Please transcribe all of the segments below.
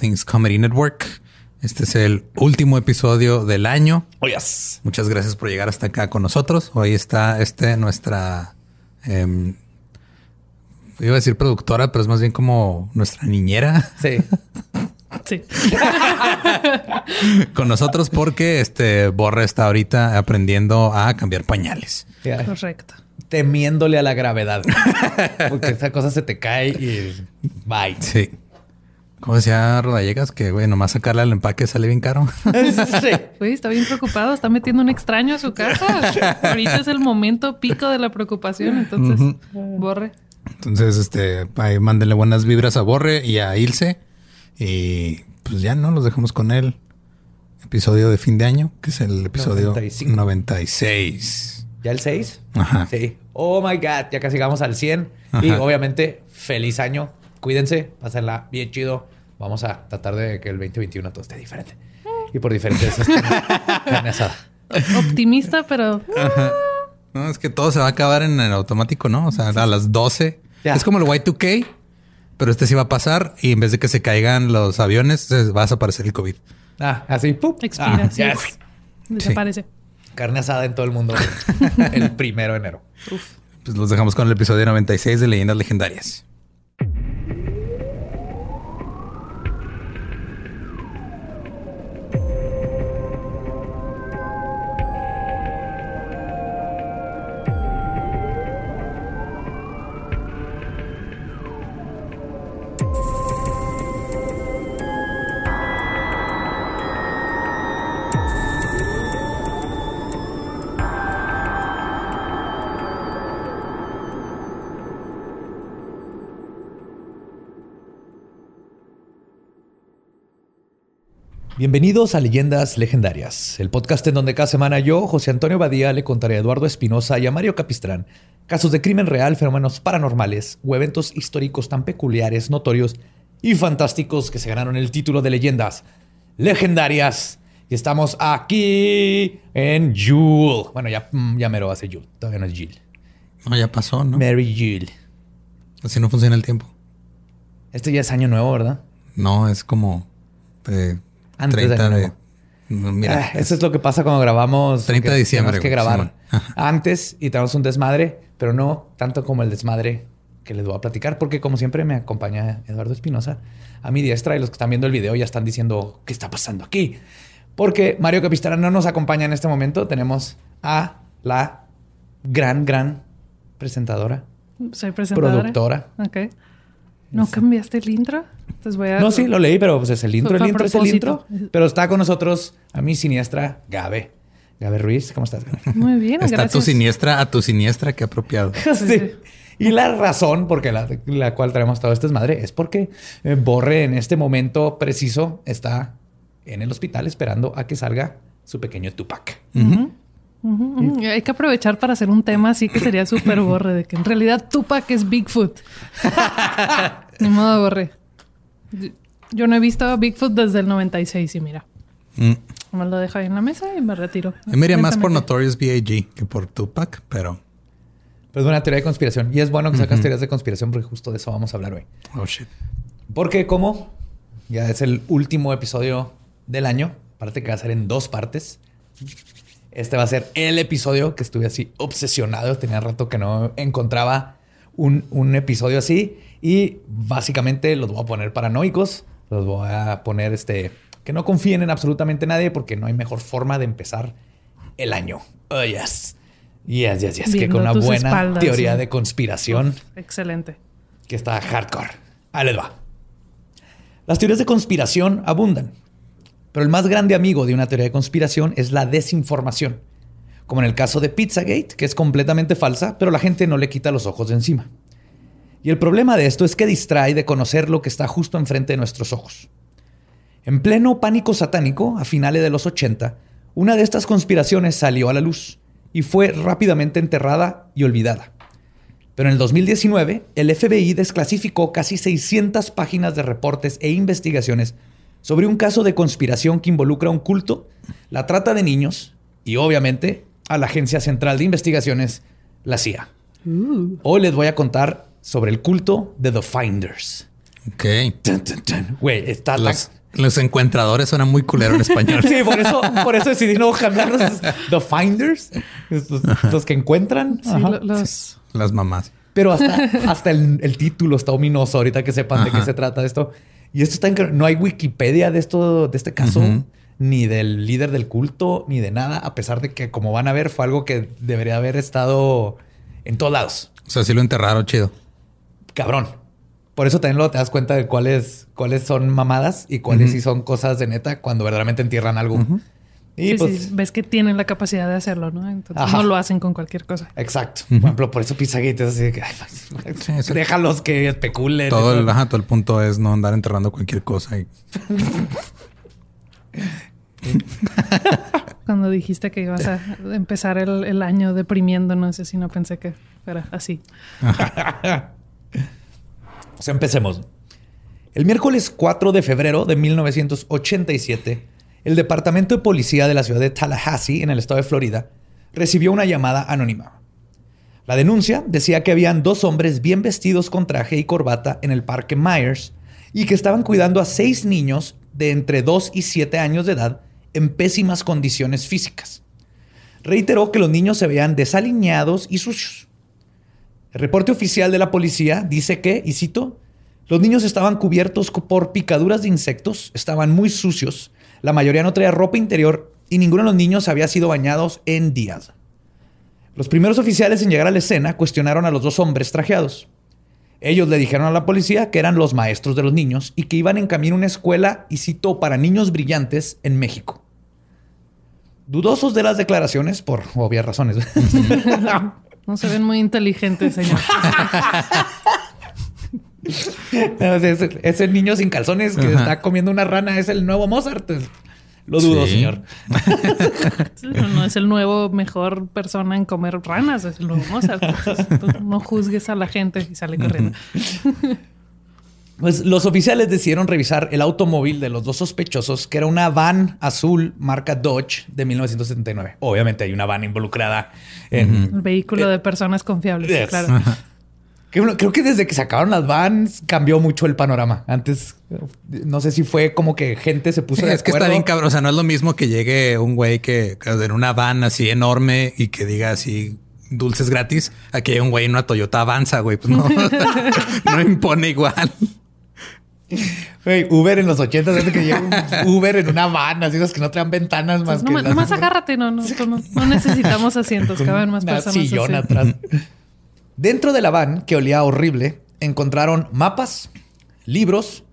Things Comedy Network. Este es el último episodio del año. Oh, yes. Muchas gracias por llegar hasta acá con nosotros. Hoy está este nuestra em, iba a decir productora, pero es más bien como nuestra niñera. Sí. Sí. con nosotros porque este Borre está ahorita aprendiendo a cambiar pañales. Correcto. Temiéndole a la gravedad. Porque esa cosa se te cae y bye. Sí. Como decía Rodallegas, que güey, nomás sacarle al empaque sale bien caro. Sí. Güey, está bien preocupado. Está metiendo un extraño a su casa. Ahorita es el momento pico de la preocupación. Entonces, borre. Entonces, este, ahí mándenle buenas vibras a Borre y a Ilse. Y pues ya no los dejamos con el episodio de fin de año, que es el episodio 95. 96. ¿Ya el 6? Ajá. Sí. Oh my God, ya casi llegamos al 100. Y obviamente, feliz año. Cuídense, pásenla bien chido. Vamos a tratar de que el 2021 todo esté diferente. Y por diferente es este, carne asada. Optimista, pero No, es que todo se va a acabar en el automático, ¿no? O sea, a las 12. Ya. Es como el Y2K, pero este sí va a pasar y en vez de que se caigan los aviones, se va a desaparecer el COVID. Ah, así, ¡pum! expira. Ah, sí. yes. Desaparece. Carne asada en todo el mundo Bienvenidos a Leyendas Legendarias, el podcast en donde cada semana yo, José Antonio Badía, le contaré a Eduardo Espinosa y a Mario Capistrán casos de crimen real, fenómenos paranormales o eventos históricos tan peculiares, notorios y fantásticos que se ganaron el título de Leyendas Legendarias. Y estamos aquí en Jule. Bueno, ya, mm, ya mero hace Jule. Todavía no es Jill. No, ya pasó, ¿no? Mary Jill. Así no funciona el tiempo. Este ya es año nuevo, ¿verdad? No, es como eh, Antes de 30 Año de... Nuevo. No, Mira, Ah, eso es lo que pasa cuando grabamos. 30 de diciembre, Tenemos que grabar antes y tenemos un desmadre, pero no tanto como el desmadre que les voy a platicar, porque como siempre me acompaña Eduardo Espinosa a mi diestra y los que están viendo el video ya están diciendo qué está pasando aquí. Porque Mario Capistrán no nos acompaña en este momento. Tenemos a la gran, gran presentadora, Soy presentadora. productora. Ok. ¿No cambiaste el intro? Entonces voy a... No, sí, lo leí, pero pues es el intro. El intro es el intro. Pero está con nosotros a mi siniestra Gabe. Gabe Ruiz, ¿cómo estás? Gabe? Muy bien, está gracias. tu siniestra a tu siniestra, qué apropiado. Sí. Y la razón por la, la cual traemos todo este desmadre es porque eh, Borre en este momento preciso está en el hospital esperando a que salga su pequeño Tupac. Hay que aprovechar para hacer un tema así que sería súper borre, de que en realidad Tupac es Bigfoot. Ni modo borre. Yo no he visto a Bigfoot desde el 96 y mira, Mm. me lo dejo ahí en la mesa y me retiro. Yo me iría más por. Notorious B.I.G. que por Tupac, pero... Pues una teoría de conspiración. Y es bueno que sacas teorías de conspiración porque justo de eso vamos a hablar hoy. Oh, shit. Porque como ya es el último episodio del año, aparte que va a ser en dos partes. Este va a ser el episodio que estuve así obsesionado. Tenía rato que no encontraba un, un episodio así. Y básicamente los voy a poner paranoicos. Los voy a poner este que no confíen en absolutamente nadie porque no hay mejor forma de empezar el año. Oh, yes. Yes, yes, yes. Que con una buena espaldas, teoría sí. de conspiración Uf, excelente. que está hardcore. Ahí les va. Las teorías de conspiración abundan, pero el más grande amigo de una teoría de conspiración es la desinformación. como en el caso de Pizzagate, que es completamente falsa, pero la gente no le quita los ojos de encima. Y el problema de esto es que distrae de conocer lo que está justo enfrente de nuestros ojos. En pleno pánico satánico, a finales de los 80, una de estas conspiraciones salió a la luz y fue rápidamente enterrada y olvidada. Pero en el 2019, el FBI desclasificó casi 600 páginas de reportes e investigaciones sobre un caso de conspiración que involucra un culto, la trata de niños y obviamente a la Agencia Central de Investigaciones, la CIA. Uh. Hoy les voy a contar sobre el culto de The Finders. Ok. Güey, está tan- Los, los encuentradores suenan muy culero en español. Sí, por eso, por eso decidí no cambiarlos. The Finders, los, los que encuentran. Sí, Ajá. lo- los... Las mamás. Pero hasta, hasta el, el título está ominoso ahorita que sepan de qué Ajá. se trata esto. Y esto está increíble. No hay Wikipedia de esto, de este caso, ni del líder del culto, ni de nada, a pesar de que, como van a ver, fue algo que debería haber estado en todos lados. O sea, sí lo enterraron chido. Cabrón. Por eso también luego te das cuenta de cuáles, cuáles son mamadas y cuáles sí son cosas de neta cuando verdaderamente entierran algo. Y Sí, pues, sí, ves que tienen la capacidad de hacerlo, ¿no? Entonces Ajá. no lo hacen con cualquier cosa. Exacto. Por ejemplo, por eso Pizzagate es así de que ay, Sí, eso- déjalos que especulen. Todo el, ajá, todo el punto es no andar enterrando cualquier cosa. y- Cuando dijiste que ibas a empezar el, el año deprimiendo, no sé si no pensé que fuera así. Pues empecemos. El miércoles 4 de febrero de 1987, el Departamento de Policía de la ciudad de Tallahassee, en el estado de Florida, recibió una llamada anónima. La denuncia decía que habían dos hombres bien vestidos con traje y corbata en el parque Myers y que estaban cuidando a seis niños de entre 2 y 7 años de edad en pésimas condiciones físicas. Reiteró que los niños se veían desaliñados y sucios. El reporte oficial de la policía dice que, y cito, los niños estaban cubiertos por picaduras de insectos, estaban muy sucios, la mayoría no traía ropa interior y ninguno de los niños había sido bañados en días. Los primeros oficiales en llegar a la escena cuestionaron a los dos hombres trajeados. Ellos le dijeron a la policía que eran los maestros de los niños y que iban en camino a una escuela, y citó, para niños brillantes en México. Dudosos de las declaraciones, por obvias razones. No se ven muy inteligentes, señor. No, ese, ese niño sin calzones que Ajá. está comiendo una rana es el nuevo Mozart. Lo dudo, Sí. señor. No no es el nuevo mejor persona en comer ranas, es el nuevo Mozart. Entonces, no juzgues a la gente y sale corriendo. Pues los oficiales decidieron revisar el automóvil de los dos sospechosos, que era una van azul marca Dodge de 1979. Obviamente hay una van involucrada en... El vehículo de personas confiables, Yes. claro. Creo que desde que sacaron las vans cambió mucho el panorama. Antes, no sé si fue como que gente se puso Sí, de es que está bien cabrón. O sea, no es lo mismo que llegue un güey que, que en una van así enorme y que diga así dulces gratis a que llegue un güey en una Toyota Avanza, güey. Pues no, no impone igual. Güey, Uber en los 80 desde que llega un Uber en una van, así los que no traen ventanas más Pues que no, las- nomás agárrate, no, no, no, no necesitamos asientos, caben más personas. sillón así. atrás. Dentro de la van, que olía horrible, encontraron mapas, libros,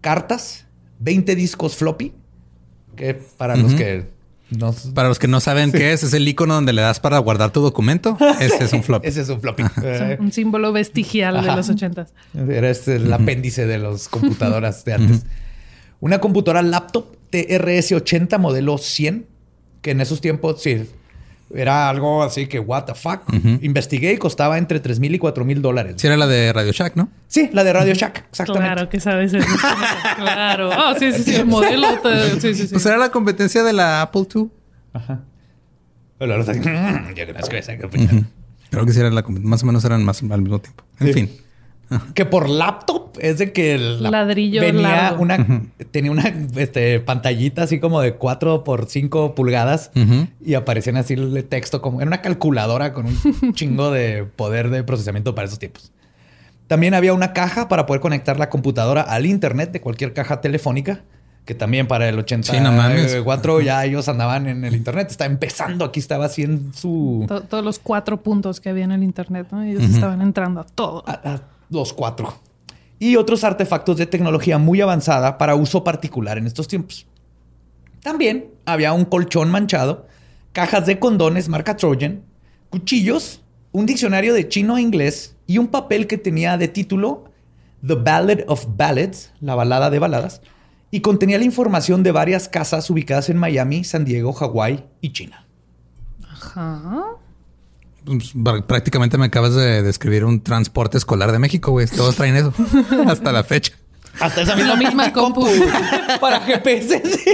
cartas, 20 discos floppy, que para los que no... Para los que no saben qué es, es el icono donde le das para guardar tu documento. Ese es un flop. Ese es un floppy. Es un, un símbolo vestigial de los ochentas. Era este el apéndice de las computadoras de antes. Una computadora laptop TRS-80 modelo 100, que en esos tiempos sí era algo así que, what the fuck. Investigué y costaba entre 3 mil y 4 mil dólares. Sí, era la de Radio Shack, ¿no? Sí, la de Radio Shack, exactamente. Claro que sabes eso. claro. Ah, sí, sí, sí. El modelo. te- sí, sí, sí. Pues era la competencia de la Apple II. Pero ahora está así, "Mm, yo conozco esa computadora". Creo que sí era la competencia. Más o menos eran más al mismo tiempo. En Sí. fin. Que por laptop es de que el Ladrillo venía largo. una tenía una este, pantallita así como de 4 por 5 pulgadas y aparecían así el texto como era una calculadora con un chingo de poder de procesamiento para esos tiempos. También había una caja para poder conectar la computadora al internet de cualquier caja telefónica, que también para el Sí, no. 84 ya ellos andaban en el internet, está empezando, aquí estaba así en su To- todos los cuatro puntos que había en el internet, ¿no? Ellos estaban entrando a todo. a- a los cuatro. Y otros artefactos de tecnología muy avanzada para uso particular en estos tiempos. También había un colchón manchado cajas de condones marca Trojan, cuchillos, un diccionario de chino a inglés y un papel que tenía de título The Ballad of Ballads, la balada de baladas, y contenía la información de varias casas ubicadas en Miami, San Diego, Hawái y China. Ajá. Pues, pr- prácticamente me acabas de describir un transporte escolar de México, güey. Todos traen eso. Hasta la fecha. Hasta esa La misma compu. para GPS. sí.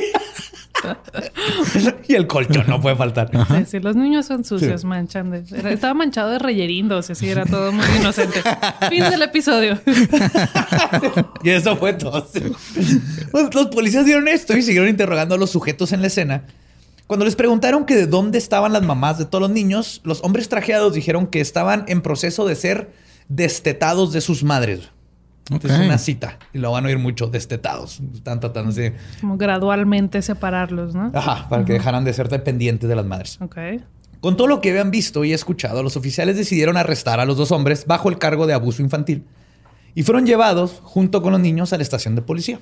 y el colchón no puede faltar. Sí, sí, los niños son sucios, manchan. de- era- estaba manchado de reyerindos, así era todo muy inocente. fin del episodio. Y eso fue todo. Los, los policías vieron esto y siguieron interrogando a los sujetos en la escena. Cuando les preguntaron que de dónde estaban las mamás de todos los niños, los hombres trajeados dijeron que estaban en proceso de ser destetados de sus madres. Ok. Es una cita y lo van a oír mucho, destetados. Están tratando de... Como gradualmente separarlos, ¿no? Ajá, para que dejaran de ser dependientes de las madres. Ok. Con todo lo que habían visto y escuchado, los oficiales decidieron arrestar a los dos hombres bajo el cargo de abuso infantil y fueron llevados junto con los niños a la estación de policía.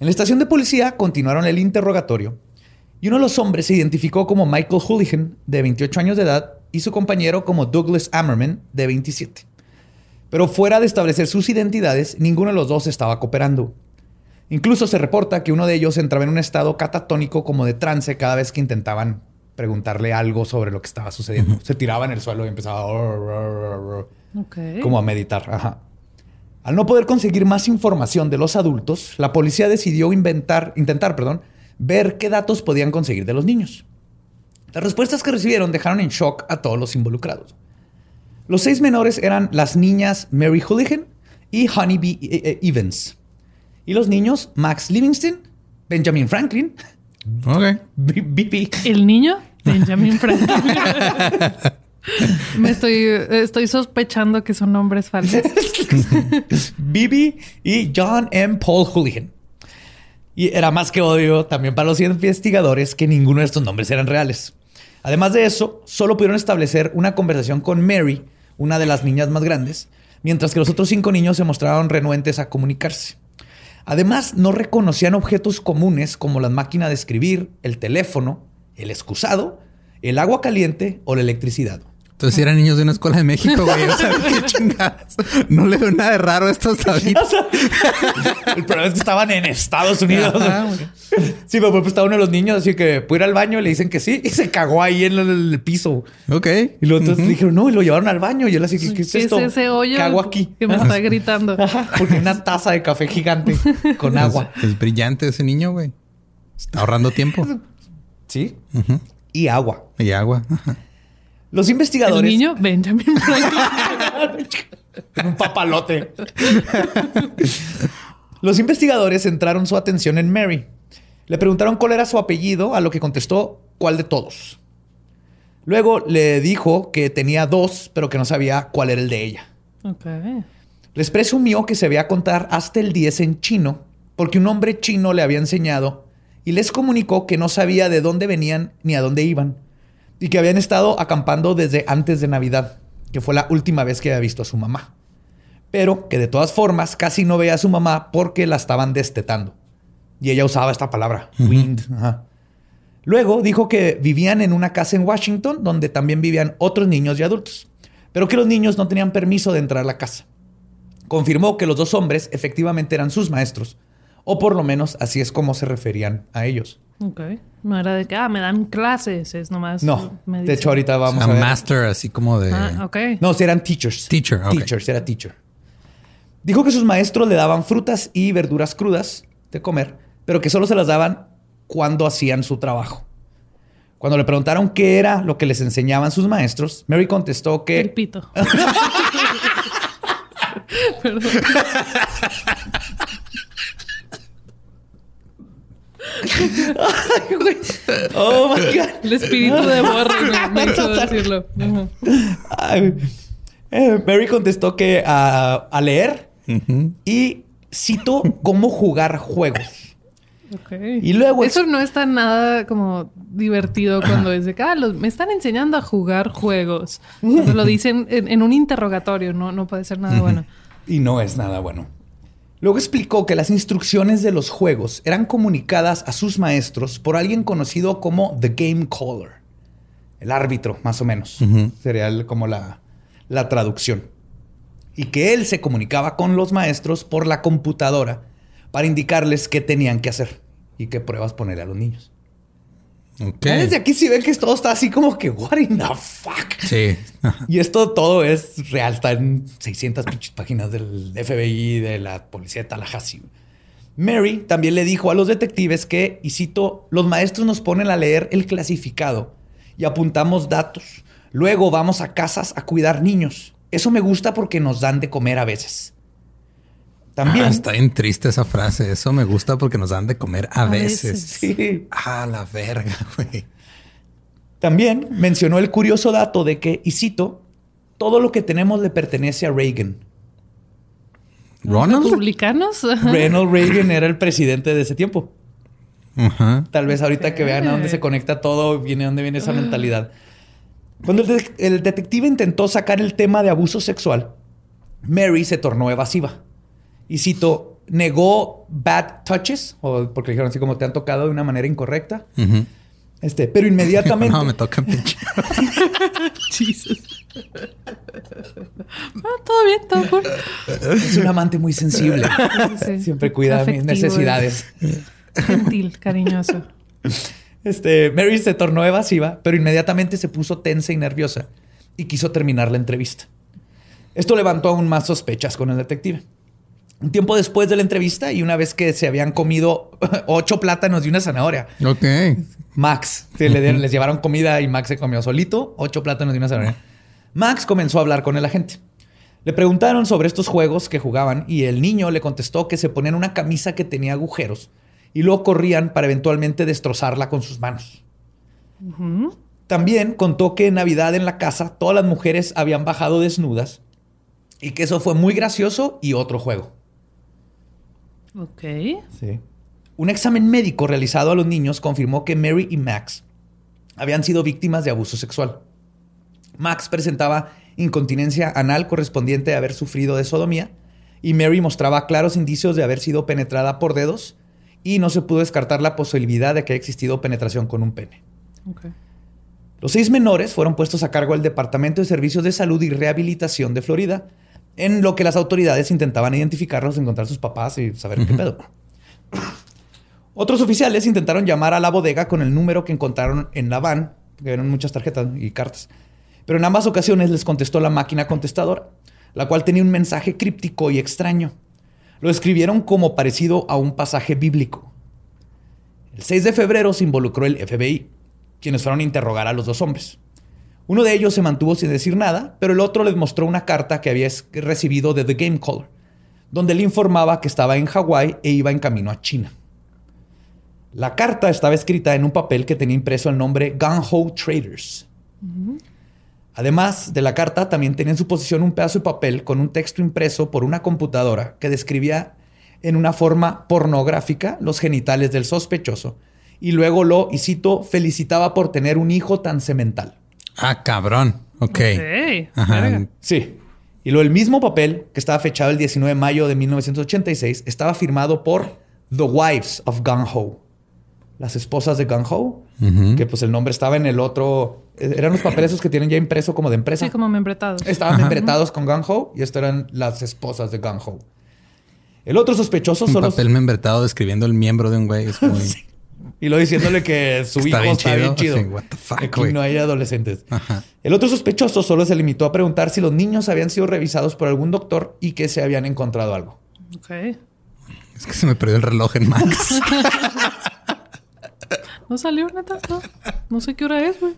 En la estación de policía continuaron el interrogatorio y uno de los hombres se identificó como Michael Hooligan, de 28 años de edad, y su compañero como Douglas Ammerman, de 27. Pero fuera de establecer sus identidades, ninguno de los dos estaba cooperando. Incluso se reporta que uno de ellos entraba en un estado catatónico como de trance cada vez que intentaban preguntarle algo sobre lo que estaba sucediendo. Se tiraba en el suelo y empezaba Ok. como a meditar. Ajá. Al no poder conseguir más información de los adultos, la policía decidió inventar, intentar, perdón, ver qué datos podían conseguir de los niños. Las respuestas que recibieron dejaron en shock a todos los involucrados. Los seis menores eran las niñas Mary Hooligan y Honeybee eh, eh, Evans. Y los niños Max Livingston, Benjamin Franklin, Ok. B- B.P. El niño, Benjamin Franklin. Me estoy, estoy sospechando que son nombres falsos. Bibi y John M. Paul Hooligan. Y era más que obvio también para los investigadores que ninguno de estos nombres eran reales. Además de eso, solo pudieron establecer una conversación con Mary, una de las niñas más grandes, mientras que los otros cinco niños se mostraron renuentes a comunicarse. Además, no reconocían objetos comunes como las máquinas de escribir, el teléfono, el excusado, el agua caliente o la electricidad. Entonces, si eran niños de una escuela de México, güey. O sea, qué chingadas. No le veo nada de raro a estos ahorita. El problema es que estaban en Estados Unidos. Ajá. Sí, pero pues estaba uno de los niños así que puede ir al baño y le dicen que sí y se cagó ahí en el, el piso. Ok. Y luego entonces dijeron, no, y lo llevaron al baño. Y él así, ¿qué, qué es ¿Qué esto? es ese hoyo ¿Qué hago aquí? que me está gritando? Ajá, porque una taza de café gigante con agua. Es, es brillante ese niño, güey. Está ahorrando tiempo. Sí. Y agua. Y agua. Ajá. Los El investigadores... niño, Benjamin Franklin. un papalote. Los investigadores centraron su atención en Mary. Le preguntaron cuál era su apellido, a lo que contestó cuál de todos. Luego le dijo que tenía dos, pero que no sabía cuál era el de ella. Ok. Les presumió que se veía contar hasta el 10 en chino, porque un hombre chino le había enseñado y les comunicó que no sabía de dónde venían ni a dónde iban, y que habían estado acampando desde antes de Navidad, que fue la última vez que había visto a su mamá. Pero que de todas formas casi no veía a su mamá porque la estaban destetando. Y ella usaba esta palabra, wind. Ajá. Luego dijo que vivían en una casa en Washington donde también vivían otros niños y adultos, pero que los niños no tenían permiso de entrar a la casa. Confirmó que los dos hombres efectivamente eran sus maestros, o por lo menos así es como se referían a ellos. Ok. No era de que, ah, me dan clases, es nomás. No, me de hecho ahorita O vamos sea, a ver. master, así como de. Ah, ok. No, si eran teachers. Teacher, ok. Teachers, era teacher. Dijo que sus maestros le daban frutas y verduras crudas de comer, pero que solo se las daban cuando hacían su trabajo. Cuando le preguntaron qué era lo que les enseñaban sus maestros, Mary contestó El que pito. Perdón. Oh my God. El espíritu de Borre me, me hizo decirlo. Ay, eh, Mary contestó que a, a leer y cito cómo jugar juegos. Ok. Y luego Eso no está nada como divertido cuando es de que, ah, los- me están enseñando a jugar juegos. Cuando lo dicen en, en un interrogatorio, no, no puede ser nada bueno. Y no es nada bueno. Luego explicó que las instrucciones de los juegos eran comunicadas a sus maestros por alguien conocido como The Game Caller. el árbitro, más o menos. Sería como la, la traducción. Y que él se comunicaba con los maestros por la computadora para indicarles qué tenían que hacer y qué pruebas poner a los niños. Ok. Ya Desde aquí sí ven que todo está así como que, what in the fuck? Sí. Y esto todo es real, está en 600 pinches páginas del FBI, de la policía de Tallahassee. Mary también le dijo a los detectives que, y cito, los maestros nos ponen a leer el clasificado y apuntamos datos. Luego vamos a casas a cuidar niños. Eso me gusta porque nos dan de comer a veces. También. Ah, está bien triste esa frase. Eso me gusta porque nos dan de comer a, A veces. veces. Sí. Ah, la verga, güey. También mencionó el curioso dato de que, y cito, todo lo que tenemos le pertenece a Reagan. ¿Ronald? ¿Republicanos? Ronald Reagan era el presidente de ese tiempo. Tal vez ahorita que vean a dónde se conecta todo, viene a dónde viene esa mentalidad. Cuando el, de- el detective intentó sacar el tema de abuso sexual, Mary se tornó evasiva. Y cito, negó bad touches, o porque dijeron así como te han tocado de una manera incorrecta. Este, pero inmediatamente. No, me toca pinche. Jesus. Ah, todo bien, todo cool. Es un amante muy sensible. Sí. Siempre cuida mis necesidades. Gentil, cariñoso. Este, Mary se tornó evasiva, pero inmediatamente se puso tensa y nerviosa y quiso terminar la entrevista. Esto levantó aún más sospechas con el detective. Un tiempo después de la entrevista y una vez que se habían comido ocho plátanos y una zanahoria, Ok. Max, que le dieron- les llevaron comida y Max se comió solito, ocho plátanos y una zanahoria. Max comenzó a hablar con el agente. Le preguntaron sobre estos juegos que jugaban y el niño le contestó que se ponían una camisa que tenía agujeros y luego corrían para eventualmente destrozarla con sus manos. También contó que en Navidad en la casa todas las mujeres habían bajado desnudas y que eso fue muy gracioso y otro juego. Ok. Sí. Un examen médico realizado a los niños confirmó que Mary y Max habían sido víctimas de abuso sexual. Max presentaba incontinencia anal correspondiente a haber sufrido de sodomía y Mary mostraba claros indicios de haber sido penetrada por dedos y no se pudo descartar la posibilidad de que haya existido penetración con un pene. Los seis menores fueron puestos a cargo del Departamento de Servicios de Salud y Rehabilitación de Florida, en lo que las autoridades intentaban identificarlos, encontrar a sus papás y saber qué pedo. Otros oficiales intentaron llamar a la bodega con el número que encontraron en la van, que eran muchas tarjetas y cartas. Pero en ambas ocasiones les contestó la máquina contestadora, la cual tenía un mensaje críptico y extraño. Lo escribieron como parecido a un pasaje bíblico. El 6 de febrero se involucró el FBI, quienes fueron a interrogar a los dos hombres. Uno de ellos se mantuvo sin decir nada, pero el otro les mostró una carta que había recibido de The Game Caller, donde le informaba que estaba en Hawái e iba en camino a China. La carta estaba escrita en un papel que tenía impreso el nombre Gun Ho Traders. Además de la carta, también tenía en su posición un pedazo de papel con un texto impreso por una computadora que describía en una forma pornográfica los genitales del sospechoso y luego lo, y cito, felicitaba por tener un hijo tan semental. Ah, cabrón. Ok. Ok. Ajá. Sí. Y lo el mismo papel, que estaba fechado el 19 de mayo de 1986, estaba firmado por The Wives of Gung Ho. Las esposas de Gung Ho, que pues el nombre estaba en el otro. eh, Eran los papeles esos que tienen ya impreso como de empresa. Sí, como membretados. Estaban membretados con Gung Ho y esto eran las esposas de Gung Ho. El otro sospechoso Un solo. papel membretado describiendo el miembro de un güey. Es muy... Y lo diciéndole que su Está hijo bien está bien chido. chido. Sí, what the fuck, Aquí no hay adolescentes. Ajá. El otro sospechoso solo se limitó a preguntar si los niños habían sido revisados por algún doctor y que se habían encontrado algo. Ok. Es que se me perdió el reloj en Max. No salió, neta. No, no sé qué hora es, güey.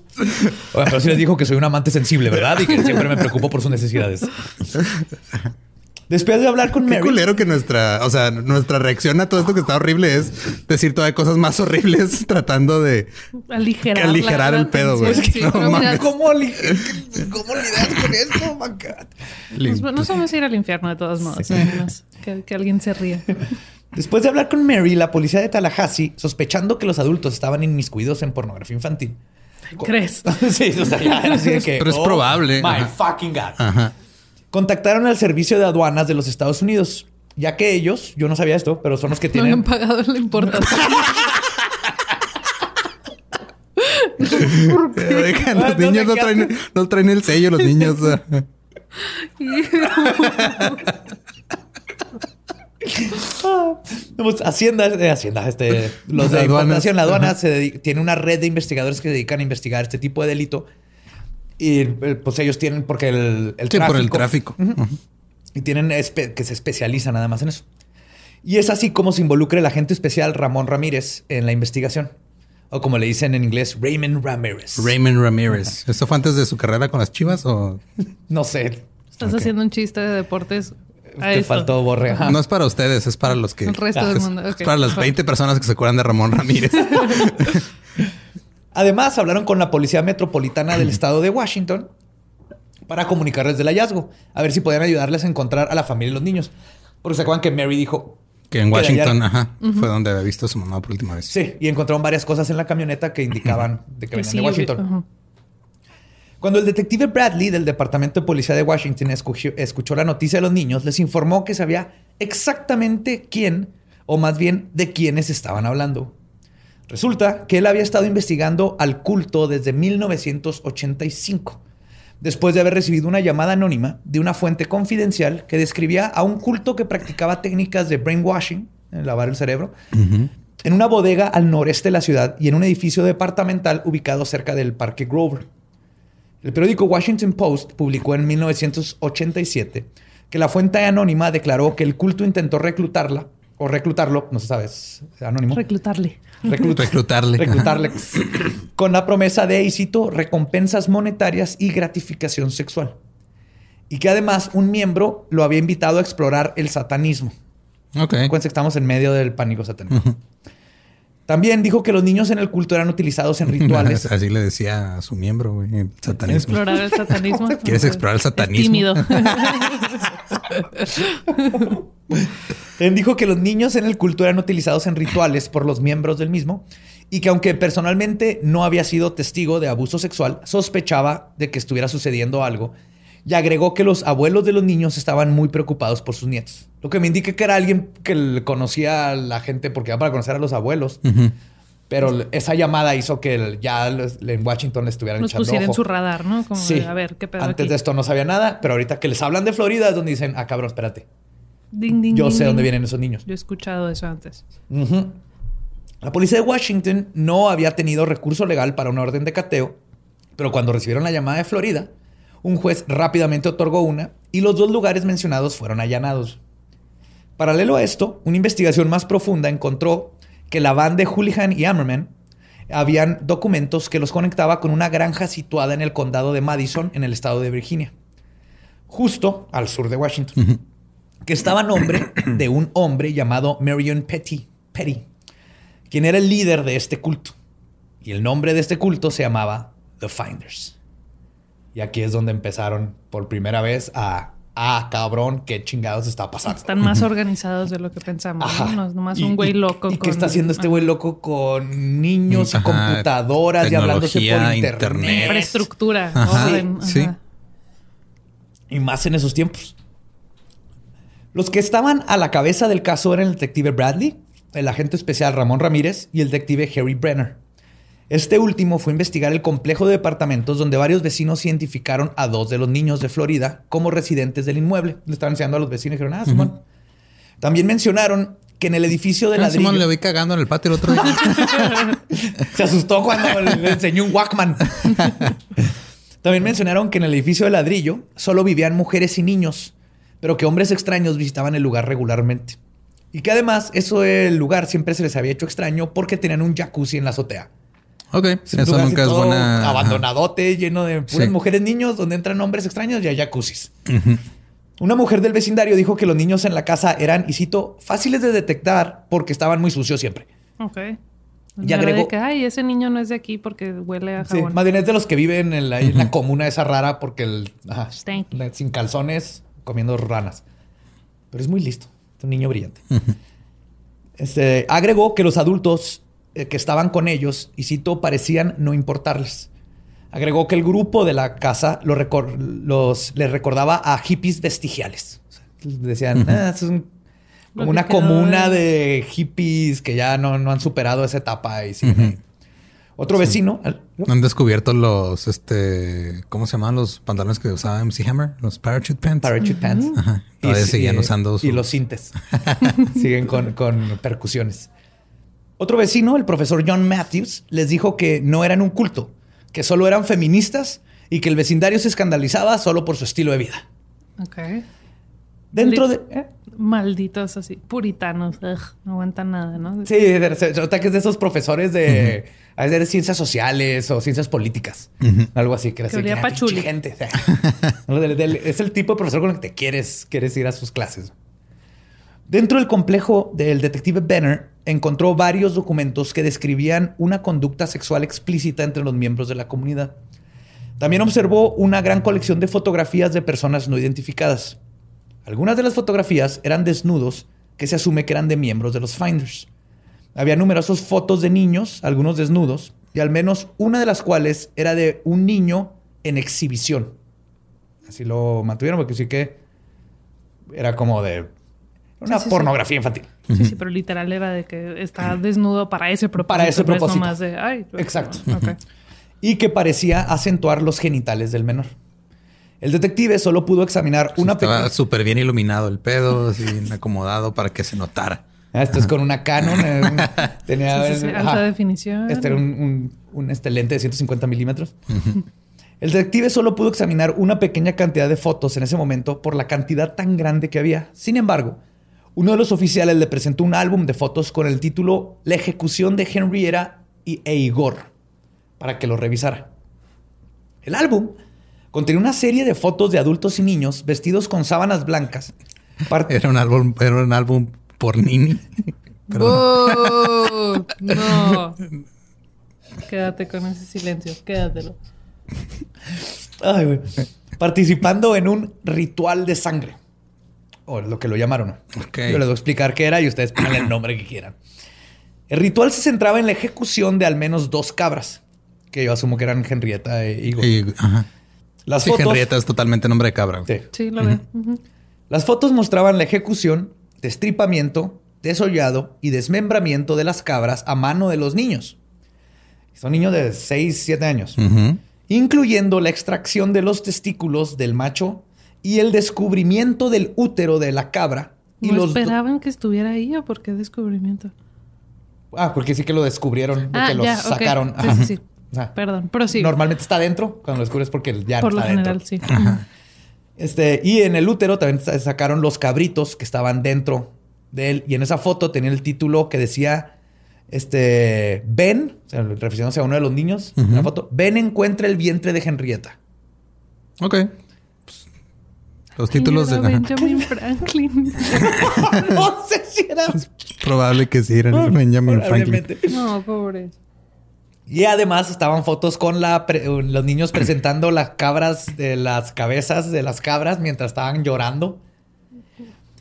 Pero sí les dijo que soy un amante sensible, ¿verdad? Y que siempre me preocupo por sus necesidades. Después de hablar con Qué Mary, culero que nuestra, o sea, nuestra reacción a todo esto que está horrible es decir todavía cosas más horribles tratando de Aligerar. El pedo, güey. Sí, no. ¿cómo, li- ¿cómo lidias con esto? Oh my God. Nos, nos vamos a ir al infierno de todos modos. menos Que, que alguien se ría. Después de hablar con Mary, la policía de Tallahassee, sospechando que los adultos estaban inmiscuidos en pornografía infantil. ¿Crees? sí, o sea, ya era así de que. Pero es probable. My Ajá. fucking God. Ajá. Contactaron al servicio de aduanas de los Estados Unidos, ya que ellos, yo no sabía esto, pero son los que No habían tienen. pagado la importación. Oigan, los Ah, no niños no traen, no traen el sello, los niños. Pues, Hacienda, eh, Hacienda, este, los de aduanas. importación, la aduana se tiene una red de investigadores que se dedican a investigar este tipo de delito. Y eh, pues ellos tienen, porque el, el Sí, por el tráfico. Y tienen que se especializan nada más en eso. Y es así como se involucra el agente especial Ramón Ramírez en la investigación. O como le dicen en inglés, Raymond Ramírez. Raymond Ramírez. ¿Esto fue antes de su carrera con las chivas o no sé. Estás haciendo un chiste de deportes a Te esto. faltó borre. Ajá. no es para ustedes, es para los que El resto del es- mundo, es para las Ajá. 20 personas que se acuerdan de Ramón Ramírez. Además, hablaron con la Policía Metropolitana del Estado de Washington para comunicarles del hallazgo. A ver si podían ayudarles a encontrar a la familia y los niños. Porque se acuerdan que Mary dijo... que en Washington, ajá, fue donde había visto a su mamá por última vez. Sí, y encontraron varias cosas en la camioneta que indicaban de que venían sí, de Washington. Cuando el detective Bradley del Departamento de Policía de Washington escuchó, escuchó la noticia de los niños, les informó que sabía exactamente quién, o más bien de quiénes estaban hablando. Resulta que él había estado investigando al culto desde 1985, después de haber recibido una llamada anónima de una fuente confidencial que describía a un culto que practicaba técnicas de brainwashing, eh, lavar el cerebro, en una bodega al noreste de la ciudad y en un edificio departamental ubicado cerca del Parque Grover. El periódico Washington Post publicó en 1987 que la fuente anónima declaró que el culto intentó reclutarla o reclutarlo, no se sabe, es anónimo. Reclutarle. Reclut- Reclutarle. reclutarle con la promesa de, y cito, recompensas monetarias y gratificación sexual. Y que además un miembro lo había invitado a explorar el satanismo. Ok. Que estamos en medio del pánico satánico. También dijo que los niños en el culto eran utilizados en rituales. Así le decía a su miembro, güey, el satanismo. Explorar el satanismo. ¿Quieres explorar el Es satanismo? tímido. También dijo que los niños en el culto eran utilizados en rituales por los miembros del mismo y que aunque personalmente no había sido testigo de abuso sexual, sospechaba de que estuviera sucediendo algo y agregó que los abuelos de los niños estaban muy preocupados por sus nietos. Lo que me indica que era alguien que le conocía a la gente porque iba para conocer a los abuelos. Pero esa llamada hizo que el- ya los- en Washington le estuvieran echando en su radar, ¿no? Como Sí. de, a ver, ¿qué pedo Antes aquí? de esto no sabía nada, pero ahorita que les hablan de Florida es donde dicen, ah, cabrón, espérate. Ding, ding, Yo ding, sé dónde vienen esos niños. Yo he escuchado eso antes. La policía de Washington no había tenido recurso legal para una orden de cateo, pero cuando recibieron la llamada de Florida, un juez rápidamente otorgó una y los dos lugares mencionados fueron allanados. Paralelo a esto, una investigación más profunda encontró que la banda de Houlihan y Ammerman habían documentos que los conectaba con una granja situada en el condado de Madison, en el estado de Virginia, justo al sur de Washington que estaba a nombre de un hombre llamado Marion Petty, Petty, quien era el líder de este culto. Y el nombre de este culto se llamaba The Finders. Y aquí es donde empezaron por primera vez a, ah, cabrón, qué chingados está pasando. Están más organizados de lo que pensamos. Ajá. ¿no? Es nomás un güey loco. ¿Y qué con- está haciendo este güey loco con niños y computadoras y hablándose por internet? internet. Infraestructura. Ajá. orden, Sí. Y más en esos tiempos. Los que estaban a la cabeza del caso eran el detective Bradley, el agente especial Ramón Ramírez y el detective Harry Brenner. Este último fue a investigar el complejo de departamentos donde varios vecinos identificaron a dos de los niños de Florida como residentes del inmueble. Le estaban enseñando a los vecinos y dijeron, ah, Simón. También mencionaron que en el edificio de Ah, ladrillo... Simón, le vi cagando en el patio el otro día. Se asustó cuando le enseñó un Walkman. También mencionaron que en el edificio de ladrillo solo vivían mujeres y niños, pero que hombres extraños visitaban el lugar regularmente. Y que además eso del lugar siempre se les había hecho extraño porque tenían un jacuzzi en la azotea. ok, Es eso nunca es buena. ajá. Abandonadote, lleno de puras Sí. mujeres niños, donde entran hombres extraños y hay jacuzzis. Una mujer del vecindario dijo que los niños en la casa eran, y cito, fáciles de detectar porque estaban muy sucios siempre. Ok. Y agregó- de que, ay, ese niño no es de aquí porque huele a Sí, jabón. más bien es de los que viven en la, en la comuna esa rara porque el, ajá, sin calzones comiendo ranas. Pero es muy listo. Es un niño brillante. Este, agregó que los adultos eh, que estaban con ellos, y cito, parecían no importarles. Agregó que el grupo de la casa lo recor- los, les recordaba a hippies vestigiales. O sea, decían, "Ah, es un- como una comuna de- hippies que ya no, no han superado esa etapa y siguen ahí". Otro vecino. Han descubierto los, este, ¿cómo se llaman los pantalones que usaba MC Hammer? Los parachute pants. Parachute pants. Ajá. Todavía seguían usando su- Y los cintes. Siguen con, con percusiones. Otro vecino, el profesor John Matthews, les dijo que no eran un culto, que solo eran feministas y que el vecindario se escandalizaba solo por su estilo de vida. Ok. Dentro de... ¿eh? Malditos así, puritanos. ugh, no aguantan nada, ¿no? Sí, nota que es de esos profesores de, a veces de ciencias sociales o ciencias políticas. Algo así. Que, era Que así, olía "Ah, pachuli". pinche gente. o sea, no, del- del- es el tipo de profesor con el que te quieres, quieres ir a sus clases. Dentro del complejo del detective Benner encontró varios documentos que describían una conducta sexual explícita entre los miembros de la comunidad. También observó una gran colección de fotografías de personas no identificadas. Algunas de las fotografías eran desnudos que se asume que eran de miembros de los Finders. Había numerosas fotos de niños, algunos desnudos, y al menos una de las cuales era de un niño en exhibición. Así lo mantuvieron porque sí que era como de una Sí, sí, sí. pornografía infantil. Sí, sí, pero literal era de que está desnudo para ese propósito. Para ese propósito. nomás de, ay, Exacto. Y que parecía acentuar los genitales del menor. El detective solo pudo examinar una Estaba pequeña... súper bien iluminado el pedo, así bien acomodado para que se notara. Ah, Esto es con una Canon. un- tenía Sí, sí, sí, ajá. alta definición. Este era un, un- un, este lente de 150 milímetros. El detective solo pudo examinar una pequeña cantidad de fotos en ese momento por la cantidad tan grande que había. Sin embargo, uno de los oficiales le presentó un álbum de fotos con el título La ejecución de Henrietta y e Igor para que lo revisara. El álbum contenía una serie de fotos de adultos y niños vestidos con sábanas blancas. Era un álbum, era un álbum por Nini. ¡Boo! No. Quédate con ese silencio, quédatelo. Ay, güey. Participando en un ritual de sangre. O lo que lo llamaron. Yo les voy a explicar qué era y ustedes pongan el nombre que quieran. El ritual se centraba en la ejecución de al menos dos cabras, que yo asumo que eran Henrietta e Igor. Y, ajá. Las Sí, fotos. Henrietta es totalmente nombre de cabra. Sí. Sí, lo veo. Las fotos mostraban la ejecución, destripamiento, desollado y desmembramiento de las cabras a mano de los niños. Son niños de 6, 7 años. Incluyendo la extracción de los testículos del macho y el descubrimiento del útero de la cabra. Y ¿No los esperaban que estuviera ahí o por qué descubrimiento? Ah, porque sí que lo descubrieron, porque Ah, lo ya, ok. sacaron. Sí, sí, sí. Perdón, pero sí. Normalmente está adentro, cuando lo descubres porque ya por no lo está general, dentro. sí. Este, y en el útero también sa- sacaron los cabritos que estaban dentro de él. Y en esa foto tenía el título que decía, este, Ben, o sea, refiriéndose a uno de los niños, en la foto, Ben encuentra el vientre de Henrietta. Ok. Pues, los títulos de Era Benjamin Franklin. no sé si era... Probable que sí eran Benjamin Franklin. No, pobre. Y además estaban fotos con la los niños presentando las cabras de las cabezas de las cabras mientras estaban llorando.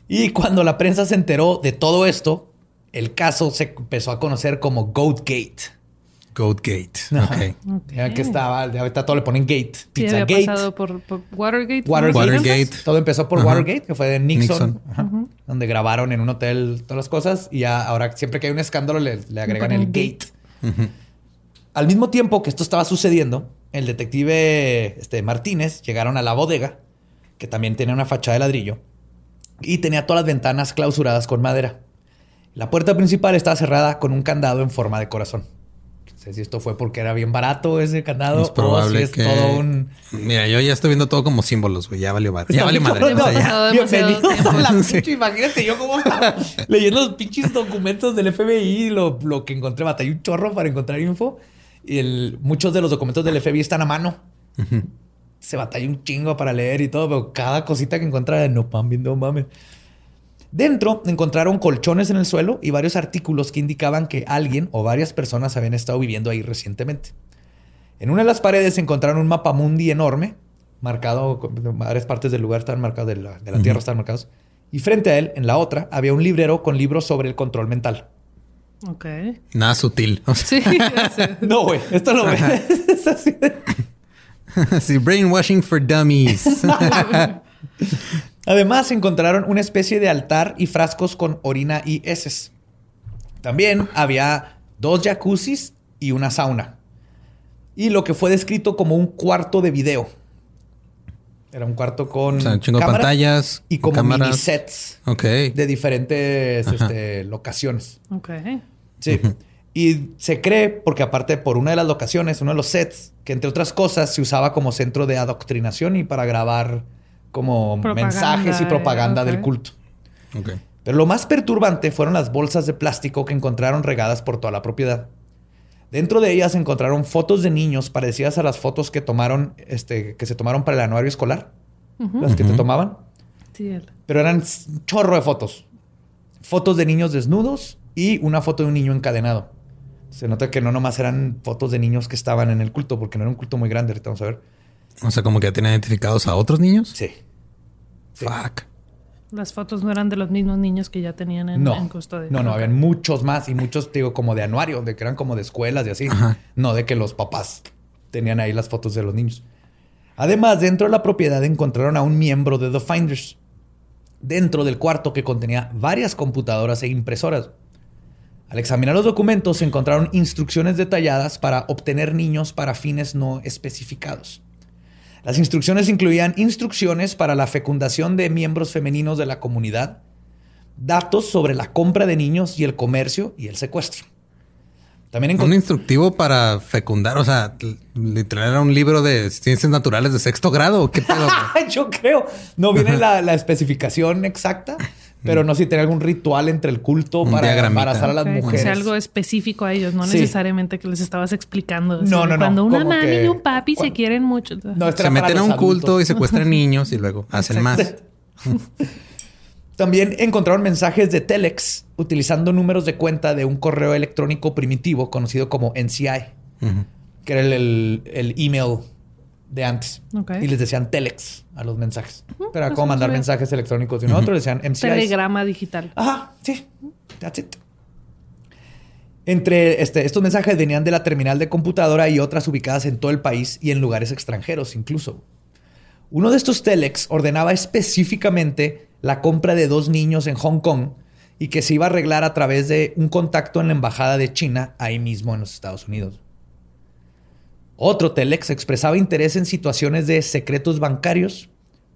Y cuando la prensa se enteró de todo esto, el caso se empezó a conocer como Goatgate. Goatgate. Ajá. Ok. Ok. Ya que estaba, de ahorita todo le ponen gate. Pizza había Gate. pasado por, por Watergate. Watergate. Watergate. Todo empezó por. Watergate, que fue de Nixon, donde grabaron en un hotel todas las cosas. Y ya ahora siempre que hay un escándalo le, le agregan el gate. gate. Al mismo tiempo que esto estaba sucediendo, el detective este, Martínez llegaron a la bodega, que también tenía una fachada de ladrillo, y tenía todas las ventanas clausuradas con madera. La puerta principal estaba cerrada con un candado en forma de corazón. No sé si esto fue porque era bien barato ese candado Es probable o si es que... todo un... Mira, yo ya estoy viendo todo como símbolos, güey. Ya valió madre. Ya valió madre. cabrón, O sea, no, ya. Bienvenidos a la. Imagínate yo como estaba leyendo los pinches documentos del FBI y lo, lo que encontré. Batallé un chorro para encontrar info. Y el- muchos de los documentos del FBI están a mano. Se batalla un chingo para leer y todo, pero cada cosita que encuentra, no mames, no mames. Dentro encontraron colchones en el suelo y varios artículos que indicaban que alguien o varias personas habían estado viviendo ahí recientemente. En una de las paredes encontraron un mapa mundi enorme, marcado, con- varias partes del lugar están marcadas, de la, de la Tierra están marcados. Y frente a él, en la otra, había un librero con libros sobre el control mental. Ok. Nada sutil. O sea, Sí. No, güey, esto lo ves. Es así de- sí, brainwashing for dummies. Además, encontraron una especie de altar y frascos con orina y heces. También había dos jacuzzis y una sauna. y lo que fue descrito como un cuarto de video. Era un cuarto con O sea, un chingo pantallas, y como cámaras. mini sets Ok. de diferentes este, locaciones. Ok. Sí. Y se cree, porque aparte por una de las locaciones, uno de los sets, que entre otras cosas se usaba como centro de adoctrinación y para grabar como Propaganda, mensajes y propaganda del culto. Pero lo más perturbante fueron las bolsas de plástico que encontraron regadas por toda la propiedad. Dentro de ellas encontraron fotos de niños parecidas a las fotos que tomaron, este, que se tomaron para el anuario escolar, las que te tomaban, Sí, el- pero eran un chorro de fotos. Fotos de niños desnudos y una foto de un niño encadenado. Se nota que no nomás eran fotos de niños que estaban en el culto, porque no era un culto muy grande, ahorita vamos a ver. O sea, como que ya tienen identificados a otros niños. Sí. Sí. Fuck. Las fotos no eran de los mismos niños que ya tenían en, No, en custodia. no, no, habían muchos más y muchos, te digo, como de anuario, de que eran como de escuelas y así. Ajá. No de que los papás tenían ahí las fotos de los niños. Además, dentro de la propiedad encontraron a un miembro de The Finders, dentro del cuarto que contenía varias computadoras e impresoras. Al examinar los documentos se encontraron instrucciones detalladas para obtener niños para fines no especificados. Las instrucciones incluían instrucciones para la fecundación de miembros femeninos de la comunidad, datos sobre la compra de niños y el comercio y el secuestro. También Un instructivo para fecundar, o sea, literal era un libro de ciencias naturales de sexto grado. ¿o ¿Qué pedo? Yo creo. No viene la, la especificación exacta, pero no sé si tiene algún ritual entre el culto Un para diagramita. embarazar a las mujeres. sea algo específico a ellos, no Sí. necesariamente que les estabas explicando. No, no, no, Cuando una como mami que- y un papi se quieren mucho. No, Se meten a un culto y secuestran niños y luego hacen más. También encontraron mensajes de Telex utilizando números de cuenta de un correo electrónico primitivo conocido como NCI, que era el, el- el email de antes. Ok. Y les decían Telex a los mensajes. Pero era como mandar mensajes electrónicos de uno a otro, les decían MCI. Telegrama digital. Ajá, sí. That's it. Entre este, estos mensajes venían de la terminal de computadora y otras ubicadas en todo el país y en lugares extranjeros incluso. Uno de estos telex ordenaba específicamente la compra de dos niños en Hong Kong y que se iba a arreglar a través de un contacto en la embajada de China ahí mismo en los Estados Unidos. Otro telex expresaba interés en situaciones de secretos bancarios.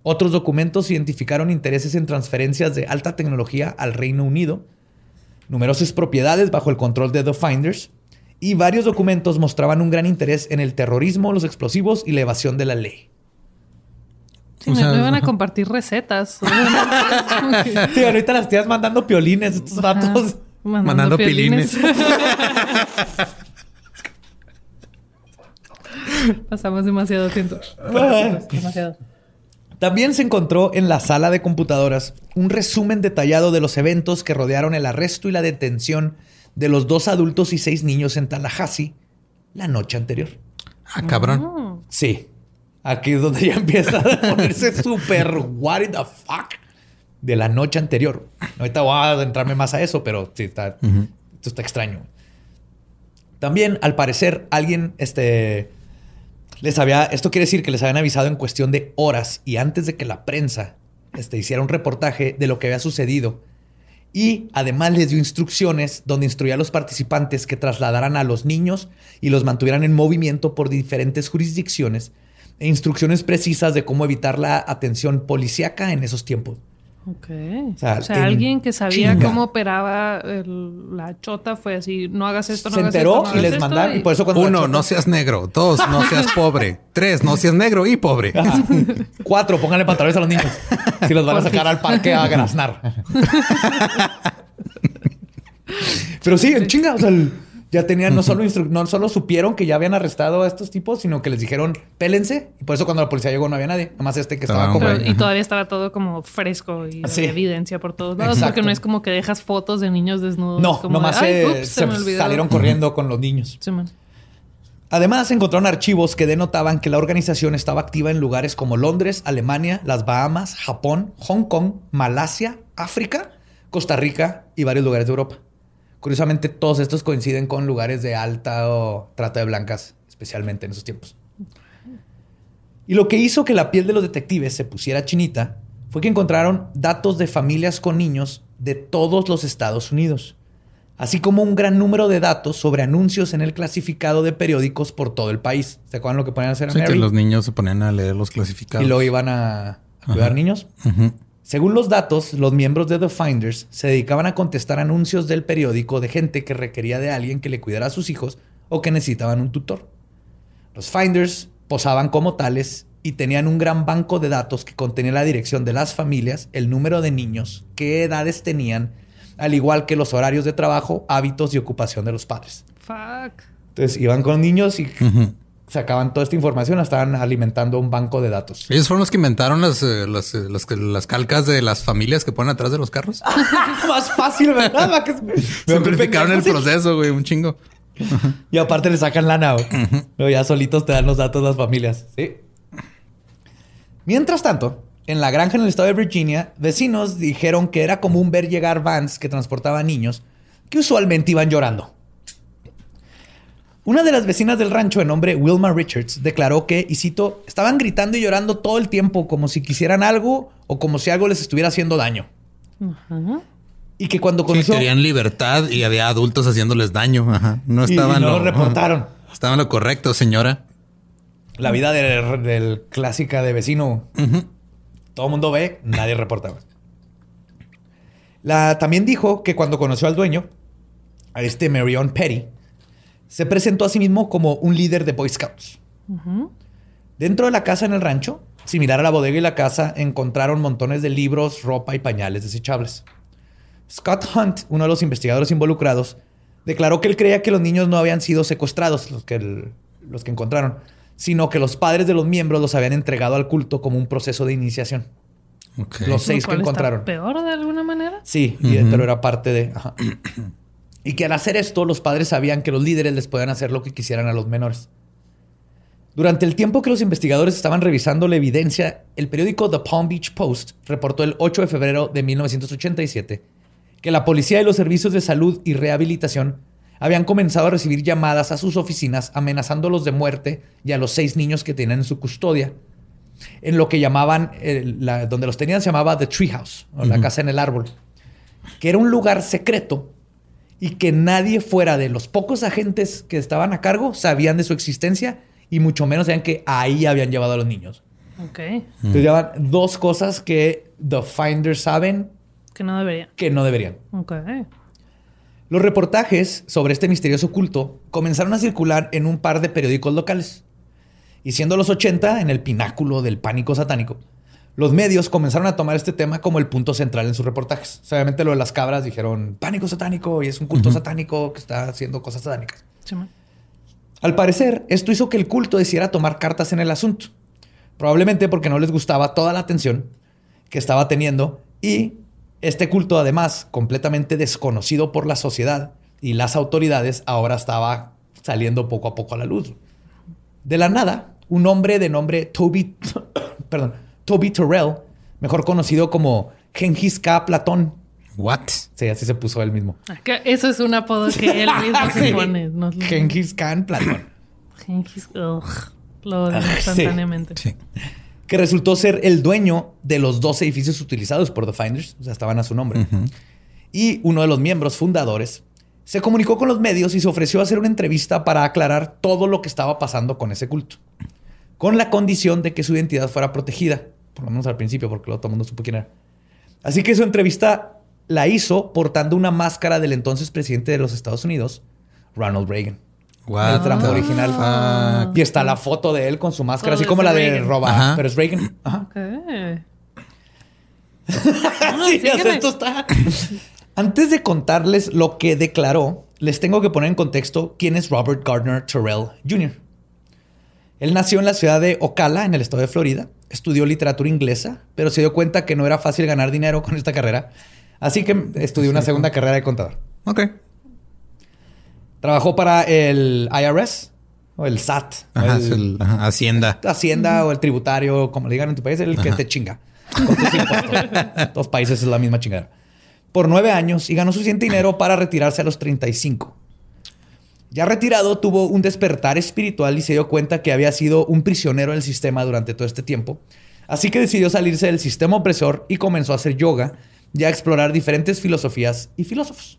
Otros documentos identificaron intereses en transferencias de alta tecnología al Reino Unido, numerosas propiedades bajo el control de The Finders, y varios documentos mostraban un gran interés en el terrorismo, los explosivos y la evasión de la ley. Sí, O me, sea, me van a compartir recetas. Sí, ahorita las tías mandando piolines, estos vatos. Mandando Pasamos demasiado tiempo. demasiado. También se encontró en la sala de computadoras un resumen detallado de los eventos que rodearon el arresto y la detención de los dos adultos y seis niños en Tallahassee la noche anterior. Ah, cabrón. Sí. Aquí es donde ya empieza a ponerse súper what the fuck de la noche anterior. Ahorita voy a adentrarme más a eso, pero sí, está, esto está extraño. También, al parecer, alguien este, les había. Esto quiere decir que les habían avisado en cuestión de horas y antes de que la prensa este, hiciera un reportaje de lo que había sucedido. Y además les dio instrucciones donde instruía a los participantes que trasladaran a los niños y los mantuvieran en movimiento por diferentes jurisdicciones e instrucciones precisas de cómo evitar la atención policíaca en esos tiempos. Ok. O sea, O sea, en alguien que sabía chinga. cómo operaba el- la chota fue así, no hagas esto, no Se hagas enteró esto, no y hagas les mandaron. Y por eso cuando Uno, no seas negro. Dos, no seas pobre. Tres, no seas negro y pobre. Ajá. Cuatro, pónganle pantalones a los niños. Si los van a sacar al parque a graznar. Pero sí, en chinga. O sea, el- ya tenían, no solo, instru- no solo supieron que ya habían arrestado a estos tipos, sino que les dijeron, pélense. Y por eso cuando la policía llegó no había nadie. Nada más este que estaba Estaba como... Y todavía estaba todo como fresco y Sí. había evidencia por todos lados. Exacto. Porque no es como que dejas fotos de niños desnudos. No, como nomás de, "Ay, se, ups, se me olvidó". salieron corriendo con los niños. Sí, man. Además, encontraron archivos que denotaban que la organización estaba activa en lugares como Londres, Alemania, las Bahamas, Japón, Hong Kong, Malasia, África, Costa Rica y varios lugares de Europa. Curiosamente, todos estos coinciden con lugares de alta o trata de blancas, especialmente en esos tiempos. Y lo que hizo que la piel de los detectives se pusiera chinita fue que encontraron datos de familias con niños de todos los Estados Unidos, así como un gran número de datos sobre anuncios en el clasificado de periódicos por todo el país. ¿Se acuerdan lo que ponían a hacer Sí, que Mary? los niños se ponían a leer los clasificados. Y luego iban a, a cuidar Ajá. niños. Según los datos, los miembros de The Finders se dedicaban a contestar anuncios del periódico de gente que requería de alguien que le cuidara a sus hijos o que necesitaban un tutor. Los Finders posaban como tales y tenían un gran banco de datos que contenía la dirección de las familias, el número de niños, qué edades tenían, al igual que los horarios de trabajo, hábitos y ocupación de los padres. Fuck. Entonces iban con niños y. sacaban toda esta información, la estaban alimentando un banco de datos. Ellos fueron los que inventaron las, eh, las, eh, las, las calcas de las familias que ponen atrás de los carros. Más fácil, ¿verdad? Simplificaron el proceso, güey, un chingo. Y aparte le sacan lana, güey. Ya solitos te dan los datos las familias. Sí. Mientras tanto, en la granja en el estado de Virginia, vecinos dijeron que era común ver llegar vans que transportaban niños que usualmente iban llorando. Una de las vecinas del rancho, de nombre Wilma Richards, declaró que, y cito, estaban gritando y llorando todo el tiempo como si quisieran algo o como si algo les estuviera haciendo daño. Ajá. Y que cuando Sí, conoció... querían libertad y había adultos haciéndoles daño. Ajá. No y estaban no lo reportaron. ajá. Estaban lo correcto, señora. La vida del, del clásica de vecino. Todo el mundo ve, nadie reporta. La, también dijo que cuando conoció al dueño, a este Marion Petty, se presentó a sí mismo como un líder de Boy Scouts. Dentro de la casa en el rancho, similar a la bodega y la casa, encontraron montones de libros, ropa y pañales desechables. Scott Hunt, uno de los investigadores involucrados, declaró que él creía que los niños no habían sido secuestrados, los que, el- los que encontraron, sino que los padres de los miembros los habían entregado al culto como un proceso de iniciación. Los seis Lo cual que está encontraron. Peor de alguna manera. Sí, y- pero era parte de... ajá. Y que al hacer esto, los padres sabían que los líderes les podían hacer lo que quisieran a los menores. Durante el tiempo que los investigadores estaban revisando la evidencia, el periódico The Palm Beach Post reportó el 8 de febrero de 1987 que la policía y los servicios de salud y rehabilitación habían comenzado a recibir llamadas a sus oficinas amenazándolos de muerte y a los seis niños que tenían en su custodia en lo que llamaban, eh, la- donde los tenían se llamaba The Treehouse, o la casa en el árbol, que era un lugar secreto y que nadie fuera de los pocos agentes que estaban a cargo sabían de su existencia y mucho menos sabían que ahí habían llevado a los niños. Ok. Entonces llevan dos cosas que The Finders saben Que no debería. que no deberían. Ok. Los reportajes sobre este misterioso culto comenzaron a circular en un par de periódicos locales. Y siendo los 80 en el pináculo del pánico satánico, los medios comenzaron a tomar este tema como el punto central en sus reportajes. O sea, obviamente lo de las cabras dijeron pánico satánico y es un culto satánico que está haciendo cosas satánicas. Sí. Al parecer, esto hizo que el culto decidiera tomar cartas en el asunto. Probablemente porque no les gustaba toda la atención que estaba teniendo y este culto, además, completamente desconocido por la sociedad y las autoridades, ahora estaba saliendo poco a poco a la luz. De la nada, un hombre de nombre Toby, perdón, Toby Terrell, mejor conocido como Genghis K. Platón, What? sí, así se puso él mismo. Ah, Eso es un apodo que él mismo se pone. No lo- Genghis Khan Platón. Gengis- ugh, Lo Ah, sí. instantáneamente. Sí. que resultó ser el dueño de los dos edificios utilizados por The Finders, o sea, estaban a su nombre. Y uno de los miembros fundadores se comunicó con los medios y se ofreció a hacer una entrevista para aclarar todo lo que estaba pasando con ese culto, con la condición de que su identidad fuera protegida, por lo menos al principio, porque luego todo el mundo supo quién era. Así que su entrevista la hizo portando una máscara del entonces presidente de los Estados Unidos, Ronald Reagan. What El Trump the original. fuck? Y está la foto de él con su máscara, así como es la de Reagan. Roba, Ajá. pero es Reagan. Ajá. Sí, o sea, sígueme. esto está. Antes de contarles lo que declaró, les tengo que poner en contexto quién es Robert Gardner Terrell Jr. Él nació en la ciudad de Ocala, en el estado de Florida. Estudió literatura inglesa, pero se dio cuenta que no era fácil ganar dinero con esta carrera. Así que estudió una segunda carrera de contador. Ok. Trabajó para el IRS o el SAT. Ajá, el- es el- ajá, Hacienda. Hacienda o el tributario, como le digan en tu país, el que te chinga. Con tus impuestos. Dos países es la misma chingada. Por nueve años y ganó suficiente dinero para retirarse a los 35. Ya retirado, tuvo un despertar espiritual y se dio cuenta que había sido un prisionero del sistema durante todo este tiempo. Así que decidió salirse del sistema opresor y comenzó a hacer yoga y a explorar diferentes filosofías y filósofos.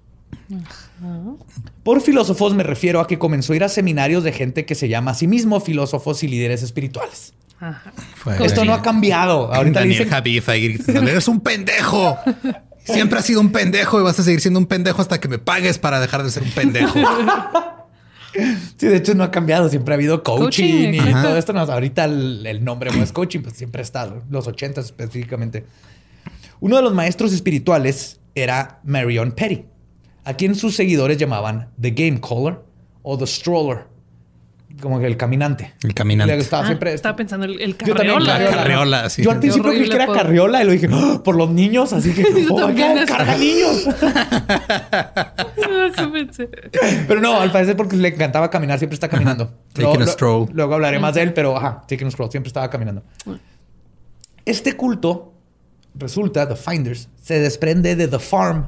Por filósofos me refiero a que comenzó a ir a seminarios de gente que se llama a sí mismo filósofos y líderes espirituales. Ajá. Esto no ha cambiado. Ahorita Daniel dicen Javif ahí gritando, eres un pendejo. Siempre has sido un pendejo y vas a seguir siendo un pendejo hasta que me pagues para dejar de ser un pendejo. Sí, de hecho no ha cambiado. Siempre ha habido coaching, Coaching, y todo esto. No, ahorita el, el nombre no es coaching, pues siempre ha estado. Los 80 específicamente. Uno de los maestros espirituales era Marion Petty, a quien sus seguidores llamaban The Game Caller o The Stroller, como que el caminante. El caminante. Le gustaba Ah, siempre. estaba pensando el, el Yo también, carriola. La carriola, sí. Yo al principio creí que era carriola y lo dije "Ah, por los niños, así que oh, carga niños. Pensé. Pero no, al parecer porque le encantaba caminar, siempre está caminando. Taking a stroll. Luego hablaré más de él, pero ajá, taking a stroll, siempre estaba caminando. Este culto, resulta, The Finders, se desprende de The Farm,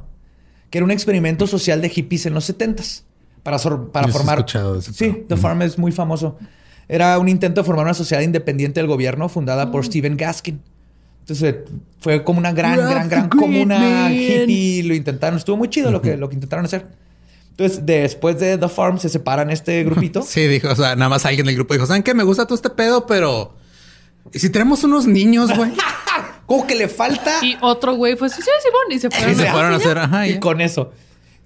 que era un experimento social de hippies en los 70s para, para Yo formar... ese sí. The Farm es muy famoso. Era un intento de formar una sociedad independiente del gobierno fundada por Stephen Gaskin. Entonces fue como una gran, gran, gran comuna hippie. Lo intentaron. Estuvo muy chido lo, que, lo que intentaron hacer. Entonces, después de The Farm, se separan este grupito. Sí, dijo, o sea, nada más alguien del grupo dijo, ¿saben qué? Me gusta todo este pedo, pero... ¿Y si tenemos unos niños, güey? Como que le falta. Y otro güey fue así, sí, Simón, y se Y fueron. se a- fueron a hacer, ajá, y ya. con eso.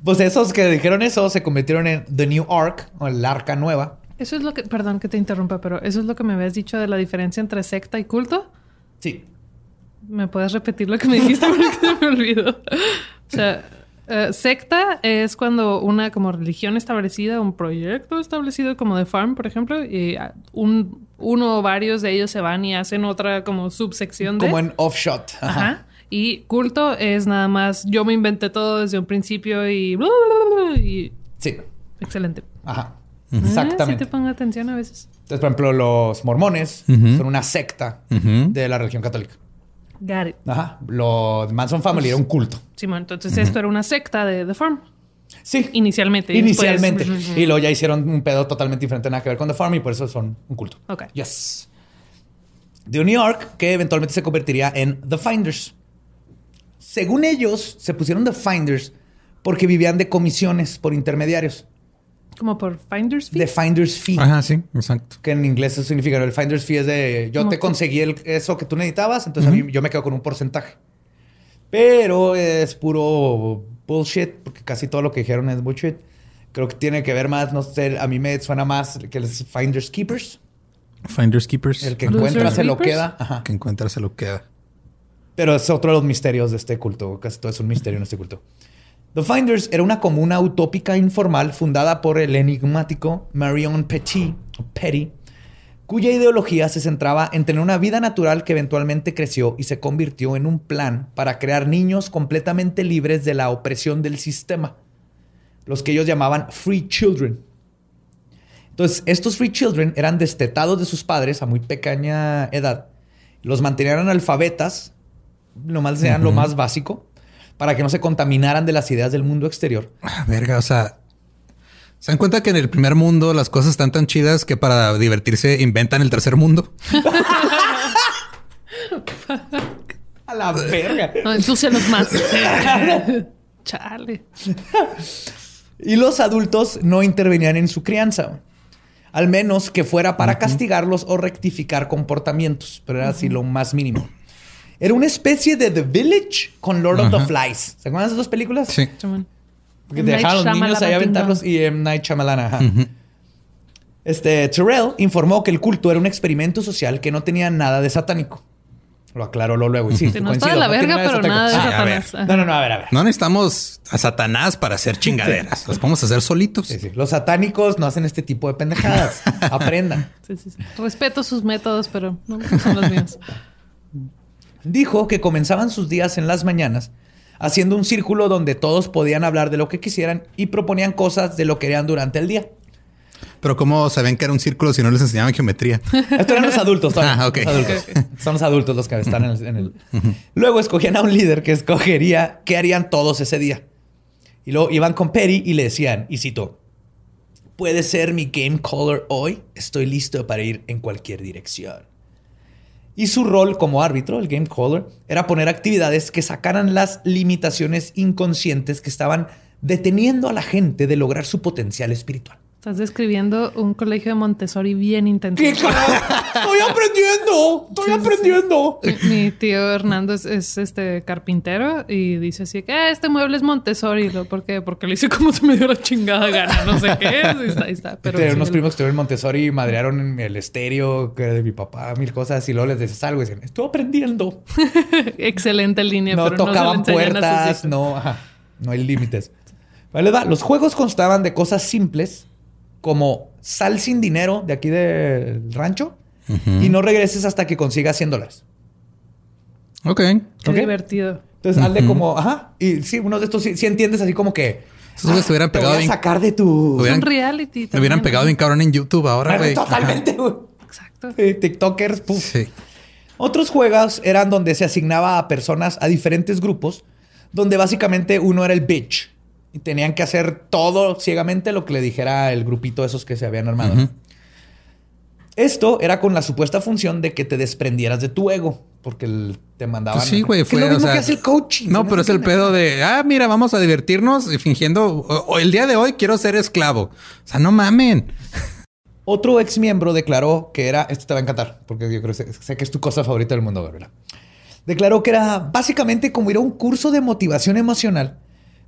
Pues esos que dijeron eso se convirtieron en The New Ark, o el arca nueva. Eso es lo que, perdón que te interrumpa, pero eso es lo que me habías dicho de la diferencia entre secta y culto. Sí. ¿Me puedes repetir lo que me dijiste porque se me olvidó? O sea, eh, secta es cuando una como religión establecida, un proyecto establecido como de farm, por ejemplo, y ah, un, uno o varios de ellos se van y hacen otra como subsección de... Como en Offshot. Ajá. Ajá. Y culto es nada más yo me inventé todo desde un principio y... bla, bla, bla, bla, y Sí. excelente. Ajá. Ah, Exactamente. sí te pongo atención a veces. Entonces, por ejemplo, los mormones son una secta de la religión católica. Got it. Ajá. Los Manson Family era un culto. Simón, entonces esto era una secta de The Farm. Sí. Inicialmente. y Inicialmente. después- Y luego ya hicieron un pedo totalmente diferente, nada que ver con The Farm y por eso son un culto. Ok. Yes. De New York, que eventualmente se convertiría en The Finders. Según ellos, se pusieron The Finders porque vivían de comisiones por intermediarios. Como por Finder's Fee. De Finders Fee. Ajá, sí, exacto. Que en inglés eso significa, el Finder's Fee es de yo te conseguí el- eso que tú necesitabas, entonces a mí, yo me quedo con un porcentaje. Pero es puro bullshit, porque casi todo lo que dijeron es bullshit. Creo que tiene que ver más, no sé, a mí me suena más que los Finders Keepers. Finders Keepers. El que encuentra se lo queda. Ajá. que encuentra se lo queda. Pero es otro de los misterios de este culto. Casi todo es un misterio en este culto. The Finders era una comuna utópica informal fundada por el enigmático Marion Petit, Petty, cuya ideología se centraba en tener una vida natural que eventualmente creció y se convirtió en un plan para crear niños completamente libres de la opresión del sistema, los que ellos llamaban free children. Entonces, estos free children eran destetados de sus padres a muy pequeña edad, los mantenían analfabetas, nomás sean lo más básico, para que no se contaminaran de las ideas del mundo exterior. Ah, verga, o sea, ¿se dan cuenta que en el primer mundo las cosas están tan chidas que para divertirse inventan el tercer mundo? A la verga. No, ensucialos más. Chale. Y los adultos no intervenían en su crianza. Al menos que fuera para castigarlos o rectificar comportamientos. Pero era así lo más mínimo. Era una especie de The Village con Lord of the. Flies. ¿Se acuerdan de esas dos películas? Sí. Porque dejaron a los niños ahí aventarlos y M. Night Shyamalan, ajá. Este, Terrell informó que el culto era un experimento social que no tenía nada de satánico. Lo aclaró lo luego. Y sí, no está de la verga, pero satánico. nada de Ah, a ver. Satanás. No, no, no, a ver, a ver. No necesitamos a Satanás para hacer chingaderas. Las podemos hacer solitos. Sí, sí. Los satánicos no hacen este tipo de pendejadas. Aprendan. Sí, sí, sí. Respeto sus métodos, pero no son los míos. Dijo que comenzaban sus días en las mañanas haciendo un círculo donde todos podían hablar de lo que quisieran y proponían cosas de lo que harían durante el día. Pero ¿cómo sabían que era un círculo si no les enseñaban geometría? Estos eran los adultos. todavía. Ah, ok. Los adultos. Son los adultos los que están en el, en el- Luego escogían a un líder que escogería qué harían todos ese día. Y luego iban con Perry y le decían, y cito, ¿puede ser mi game caller hoy? Estoy listo para ir en cualquier dirección. Y su rol como árbitro, el game caller, era poner actividades que sacaran las limitaciones inconscientes que estaban deteniendo a la gente de lograr su potencial espiritual. Estás describiendo un colegio de Montessori bien intenso. Estoy aprendiendo, estoy aprendiendo. Mi, mi tío Hernando es, es, este carpintero y dice así que "Ah, este mueble es Montessori. ¿Por qué? Porque lo hice como se me dio la chingada gana. No sé qué. Ahí está, ahí está. Pero Tenía sí, unos el- primos que estuvieron en Montessori y madrearon en el estéreo que era de mi papá, mil cosas. Y luego les decías algo y decían, estoy aprendiendo. Excelente línea. no pero no se tocaban a sus puertas, no, ajá, no hay límites. Vale, va. Los juegos constaban de cosas simples como sal sin dinero de aquí del rancho y no regreses hasta que consigas 100 dólares. Ok. Qué divertido. Entonces, hazle como, ajá. Y sí, uno de estos sí, sí entiendes así como que. Esos güeyes te hubieran te pegado voy a sacar de tu. Hubieran- Es un reality. Me hubieran también, pegado ¿no? bien cabrón en YouTube ahora, güey. Totalmente, güey. Exacto. Eh, TikTokers, puf. Sí. Otros juegos eran donde se asignaba a personas a diferentes grupos, donde básicamente uno era el bitch y tenían que hacer todo ciegamente lo que le dijera el grupito de esos que se habían armado. Esto era con la supuesta función de que te desprendieras de tu ego, porque el- te mandaban. Pues sí, güey, Que fue. es lo o mismo sea, que hace el coaching. No, pero es el pedo de, ah, mira, vamos a divertirnos y fingiendo, o, o el día de hoy quiero ser esclavo. O sea, no mamen. Otro ex miembro declaró que era, esto te va a encantar, porque yo creo que sé, sé que es tu cosa favorita del mundo, Gabriela. Declaró que era básicamente como ir a un curso de motivación emocional,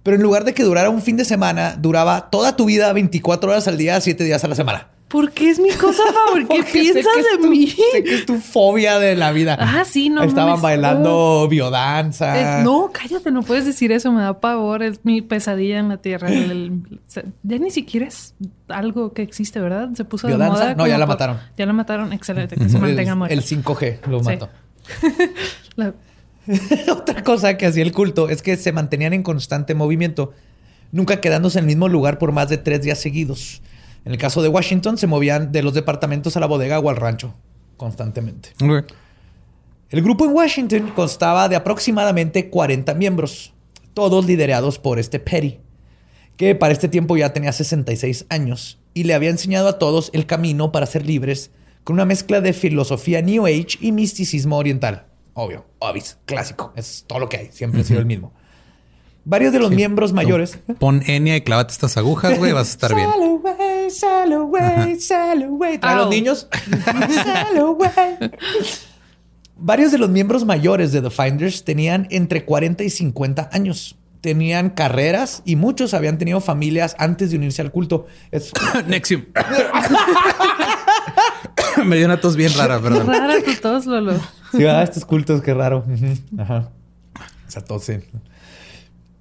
pero en lugar de que durara un fin de semana, duraba toda tu vida 24 horas al día, 7 días a la semana. ¿Por qué es mi cosa favorita? ¿Qué Porque piensas de tu- mí? Sé que es tu fobia de la vida. Ah, sí, no Estaban bailando biodanza. Eh, no, cállate, no puedes decir eso, me da pavor, es mi pesadilla en la tierra. El- el- se- ya ni siquiera es algo que existe, ¿verdad? Se puso de ¿Biodanza? moda. No, ya la mataron. Ya la mataron, excelente, que se mantenga muerta. el 5G lo Sí. mató. La- Otra cosa que hacía el culto es que se mantenían en constante movimiento, nunca quedándose en el mismo lugar por más de tres días seguidos. En el caso de Washington, se movían de los departamentos a la bodega o al rancho constantemente. El grupo en Washington constaba de aproximadamente 40 miembros, todos liderados por este Petty, que para este tiempo ya tenía 66 años y le había enseñado a todos el camino para ser libres con una mezcla de filosofía New Age y misticismo oriental. Obvio, obvis, clásico, es todo lo que hay, siempre ha sido el mismo. Varios de los miembros mayores... Pon Enya y clávate estas agujas, güey, vas a estar bien. Away, sail away, sail away. Trae a los niños. Sail away. Varios de los miembros mayores de The Finders tenían entre 40 y 50 años. Tenían carreras y muchos habían tenido familias antes de unirse al culto. Es- Nexium. Me dio una tos bien rara, perdón. rara tu tos, Lolo. Sí, ah, estos cultos, qué raro. Ajá. Esa tos, sí.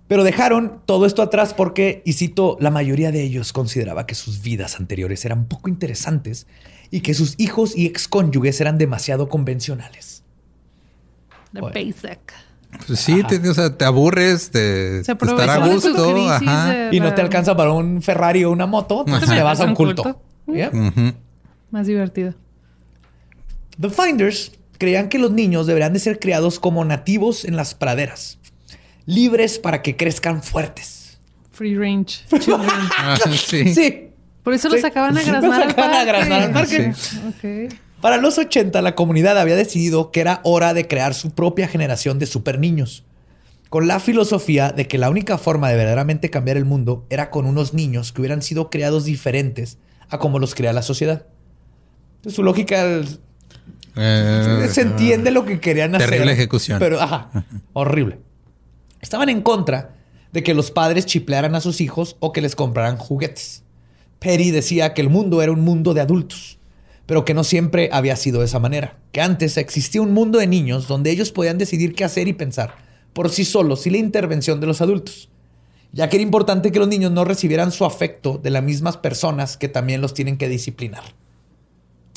Pero dejaron todo esto atrás porque, y cito, la mayoría de ellos consideraba que sus vidas anteriores eran poco interesantes y que sus hijos y excónyuges eran demasiado convencionales. The Bueno. basic. Pues sí, te, o sea, te aburres Se de estar a gusto. crisis Ajá. Y no te alcanza para un Ferrari o una moto, entonces te vas a un culto. culto. Más divertido. The Finders creían que los niños deberían de ser criados como nativos en las praderas, libres para que crezcan fuertes. Free range. children. Ah, sí. Sí. Por eso Sí. los sacaban a al sacaban a parque. graznar al parque. Ok. Para los 80, la comunidad había decidido que era hora de crear su propia generación de super niños, con la filosofía de que la única forma de verdaderamente cambiar el mundo era con unos niños que hubieran sido creados diferentes a como los crea la sociedad. Entonces, su lógica Eh, se entiende lo que querían hacer. Terrible ejecución. Pero, ajá, horrible. Estaban en contra de que los padres chiplearan a sus hijos o que les compraran juguetes. Perry decía que el mundo era un mundo de adultos, pero que no siempre había sido de esa manera. Que antes existía un mundo de niños donde ellos podían decidir qué hacer y pensar por sí solos sin la intervención de los adultos. Ya que era importante que los niños no recibieran su afecto de las mismas personas que también los tienen que disciplinar.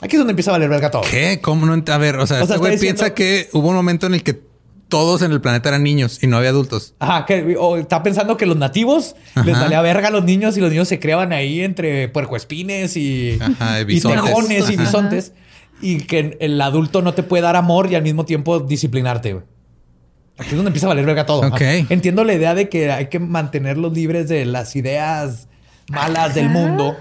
Aquí es donde empieza a valer verga todo. ¿Qué? ¿Cómo no? A ver, o sea, O este güey diciendo- piensa que hubo un momento en el que todos en el planeta eran niños y no había adultos. Ajá, que o está pensando que los nativos les valía verga a los niños y los niños se creaban ahí entre puercoespines y, Ajá, y y bisontes. tejones y bisontes. Y que el adulto no te puede dar amor y al mismo tiempo disciplinarte. güey. Aquí es donde empieza a valer verga todo. Ajá. Ok. Entiendo la idea de que hay que mantenerlos libres de las ideas malas del mundo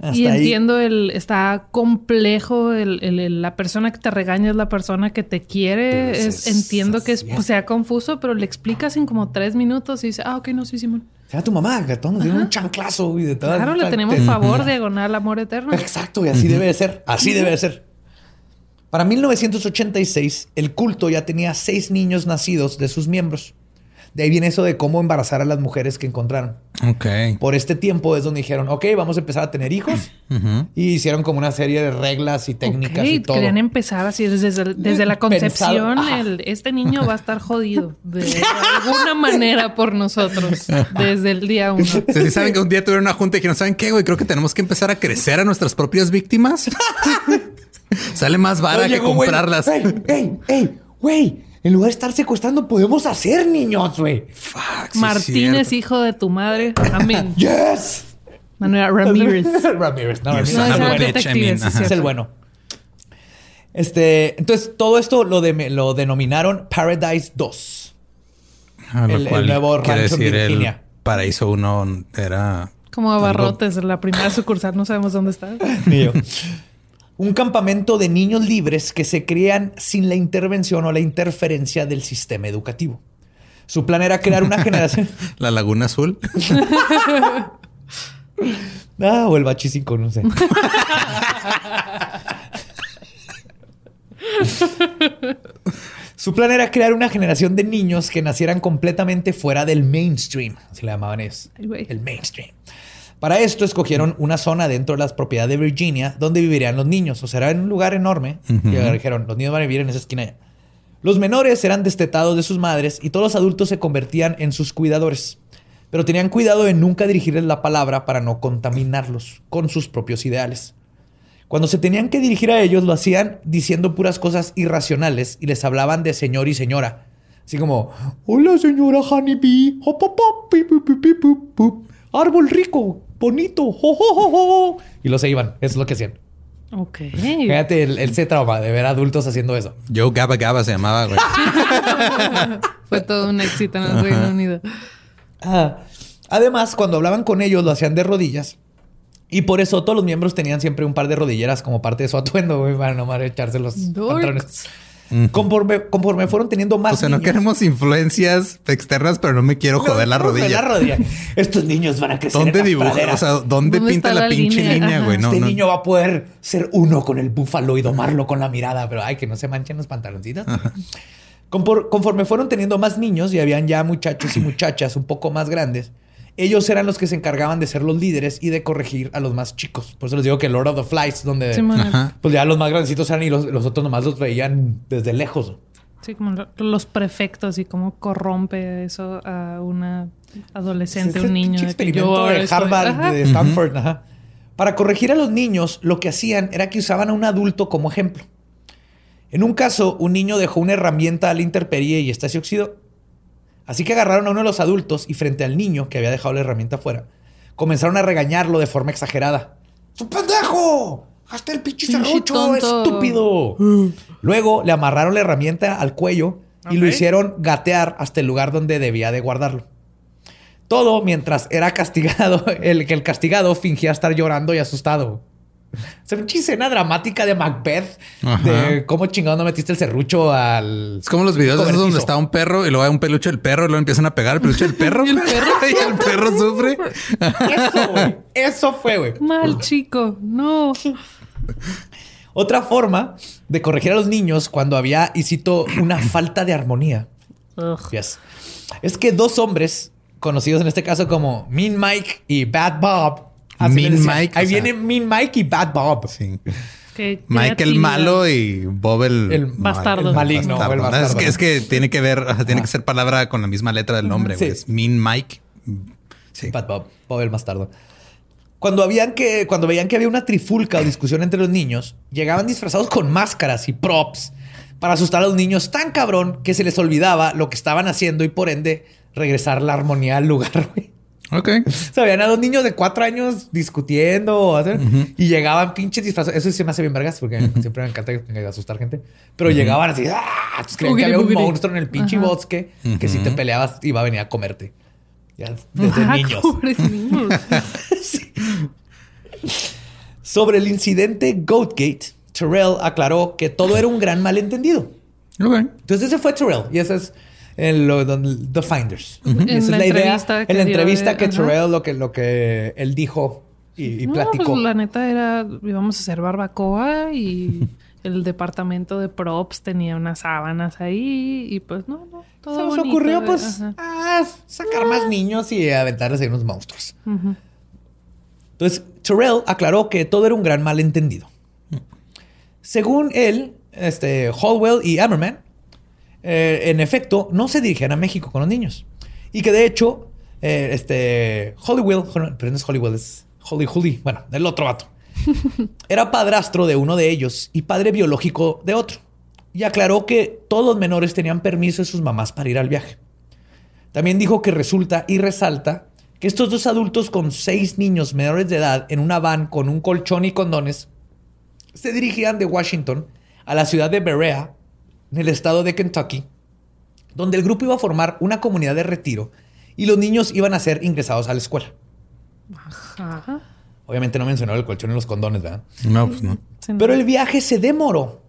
Hasta y ahí. entiendo el está complejo el, el- el- la persona que te regaña es la persona que te quiere es, es- entiendo que es- pues, sea confuso pero le explicas en como tres minutos y dice ah ok no sí Simón Era tu mamá, gatón, nos dieron un chanclazo y de todas. claro le tenemos te- favor diagonal amor eterno Exacto, y así debe de ser. Así debe de ser. Para 1986, el culto ya tenía seis niños nacidos de sus miembros. De ahí viene eso de cómo embarazar a las mujeres que encontraron. Ok. Por este tiempo es donde dijeron, ok, vamos a empezar a tener hijos. Ujú. Y hicieron como una serie de reglas y técnicas Ok, y todo. querían empezar así desde, desde la concepción el- este niño va a estar jodido de alguna manera por nosotros desde el día uno si saben que un día tuvieron una junta y que no saben qué, güey, creo que tenemos que empezar a crecer a nuestras propias víctimas. Sale más vara que güey, comprarlas. ¡Ey, ey, ey! ¡Güey! En lugar de estar secuestrando, podemos hacer niños, güey. Fuck, sí es Martínez hijo de tu madre amén ¡Yes! Manuel Ramírez Ramírez. No, Ramírez. No, I mean, sí. Es el bueno. Este, entonces todo esto lo, de, lo denominaron Paradise 2. Ah, lo el- el nuevo rancho en decir Virginia. el paraíso 1 era como abarrotes la primera sucursal no sabemos dónde está Ni yo. Un campamento de niños libres que se crían sin la intervención o la interferencia del sistema educativo. Su plan era crear una generación. la Laguna Azul. Ah, o el bachísico, no sé. Su plan era crear una generación de niños que nacieran completamente fuera del mainstream. Así le llamaban güey. El mainstream. Para esto escogieron una zona dentro de las propiedades de Virginia donde vivirían los niños. O sea, era en un lugar enorme. Y dijeron, los niños van a vivir en esa esquina. allá". Los menores eran destetados de sus madres y todos los adultos se convertían en sus cuidadores. Pero tenían cuidado de nunca dirigirles la palabra para no contaminarlos con sus propios ideales. Cuando se tenían que dirigir a ellos, lo hacían diciendo puras cosas irracionales y les hablaban de señor y señora. Así como, hola señora Honeybee, hop, hop, hop, pi, pi, pi, pi, pu, pu. árbol rico, bonito, jo, jo, jo, jo". y los se iban, eso es lo que hacían. ok Fíjate el, ese trauma de ver adultos haciendo eso. Joe Gaba Gaba se llamaba, güey. fue todo un éxito en el Reino Unido Ah, Además, cuando hablaban con ellos, lo hacían de rodillas. Y por eso todos los miembros tenían siempre un par de rodilleras como parte de su atuendo, güey, para no mal echarse los Dorks. Conforme, conforme fueron teniendo más O sea, no niños- queremos influencias externas, pero no me quiero joder la rodilla. la rodilla. Estos niños van a crecer en ¿Dónde las dibuja? praderas. O sea, ¿dónde, ¿Dónde pinta la, la pinche línea? güey? No, este no. niño va a poder ser uno con el búfalo y domarlo con la mirada, pero ay, que no se manchen los pantaloncitos. Conforme fueron teniendo más niños y habían ya muchachos y muchachas un poco más grandes, ellos eran los que se encargaban de ser los líderes y de corregir a los más chicos. Por eso les digo que Lord of the Flies, donde pues ya los más grandecitos eran y los, los otros nomás los veían desde lejos. Sí, como lo- los prefectos y cómo corrompe eso a una adolescente, un niño. pinche de que experimento de estoy- Harvard, Ajá. de Stanford. ajá. Para corregir a los niños, lo que hacían era que usaban a un adulto como ejemplo. En un caso, un niño dejó una herramienta a la intemperie y esta se oxidó. Así que agarraron a uno de los adultos y frente al niño que había dejado la herramienta afuera, comenzaron a regañarlo de forma exagerada. ¡Es un pendejo! ¡Hasta el pinche serrucho, estúpido! Luego le amarraron la herramienta al cuello y lo hicieron gatear hasta el lugar donde debía de guardarlo. Todo mientras era castigado, el que el castigado fingía estar llorando y asustado. Es una pinche escena dramática de Macbeth Ajá. de cómo chingado no metiste el serrucho al. Es como los videos esos cobertizo. donde está un perro y luego hay un peluche del perro y luego empiezan a pegar el peluche del perro. y el perro, y el perro sufre. Eso, güey. Eso fue, güey. Mal chico, no. Otra forma de corregir a los niños cuando había, y cito, una falta de armonía. Yes. Es que dos hombres, conocidos en este caso como Mean Mike y Bad Bob. Así Mean les decían. Mike, Ahí o sea. viene Mean Mike y Bad Bob. Sí. Qué Mike el malo y Bob el, El bastardo. el maligno, el Es, bastardo. que, es que tiene que ver, tiene que ser palabra con la misma letra del nombre. güey. Sí. Es Mean Mike. Sí. Bad Bob, Bob el bastardo. Cuando, habían que, cuando veían que había una trifulca o discusión entre los niños, llegaban disfrazados con máscaras y props para asustar a los niños tan cabrón que se les olvidaba lo que estaban haciendo y por ende regresar la armonía al lugar. güey. Ok. Veían a dos niños de cuatro años discutiendo o hacer- y llegaban pinches disfrazados. Eso sí se me hace bien vergas porque siempre me encanta asustar gente. Pero llegaban así, ¡ah! Creían que había un monstruo en el pinche bosque que si te peleabas iba a venir a comerte. Ya, desde Ah, niños. pobres niños. Sobre el incidente Goatgate, Terrell aclaró que todo era un gran malentendido. Ok. Entonces ese fue Terrell y ese es el, lo- don- The Finders. En Esa es la la idea. En la entrevista que. Terrell lo que, lo que él dijo y, y no, platicó. pues la neta era, íbamos a hacer barbacoa y el departamento de props tenía unas sábanas ahí y pues no, no, todo Se nos bonito, ocurrió eh, pues ah, sacar más niños y aventarles ahí unos monstruos. Entonces, Terrell aclaró que todo era un gran malentendido. Según él, este, Hallwell y Ammerman, eh, en efecto, no se dirigían a México con los niños. Y que de hecho, eh, este, Hollywell, pero no es Hollywell, es Holly Holly, bueno, el otro vato, era padrastro de uno de ellos y padre biológico de otro. Y aclaró que todos los menores tenían permiso de sus mamás para ir al viaje. También dijo que resulta y resalta que estos dos adultos con seis niños menores de edad en una van con un colchón y condones se dirigían de Washington a la ciudad de Berea, en el estado de Kentucky, donde el grupo iba a formar una comunidad de retiro y los niños iban a ser ingresados a la escuela. Ajá. Obviamente no mencionó el colchón y los condones, ¿verdad? No, pues no. Pero el viaje se demoró.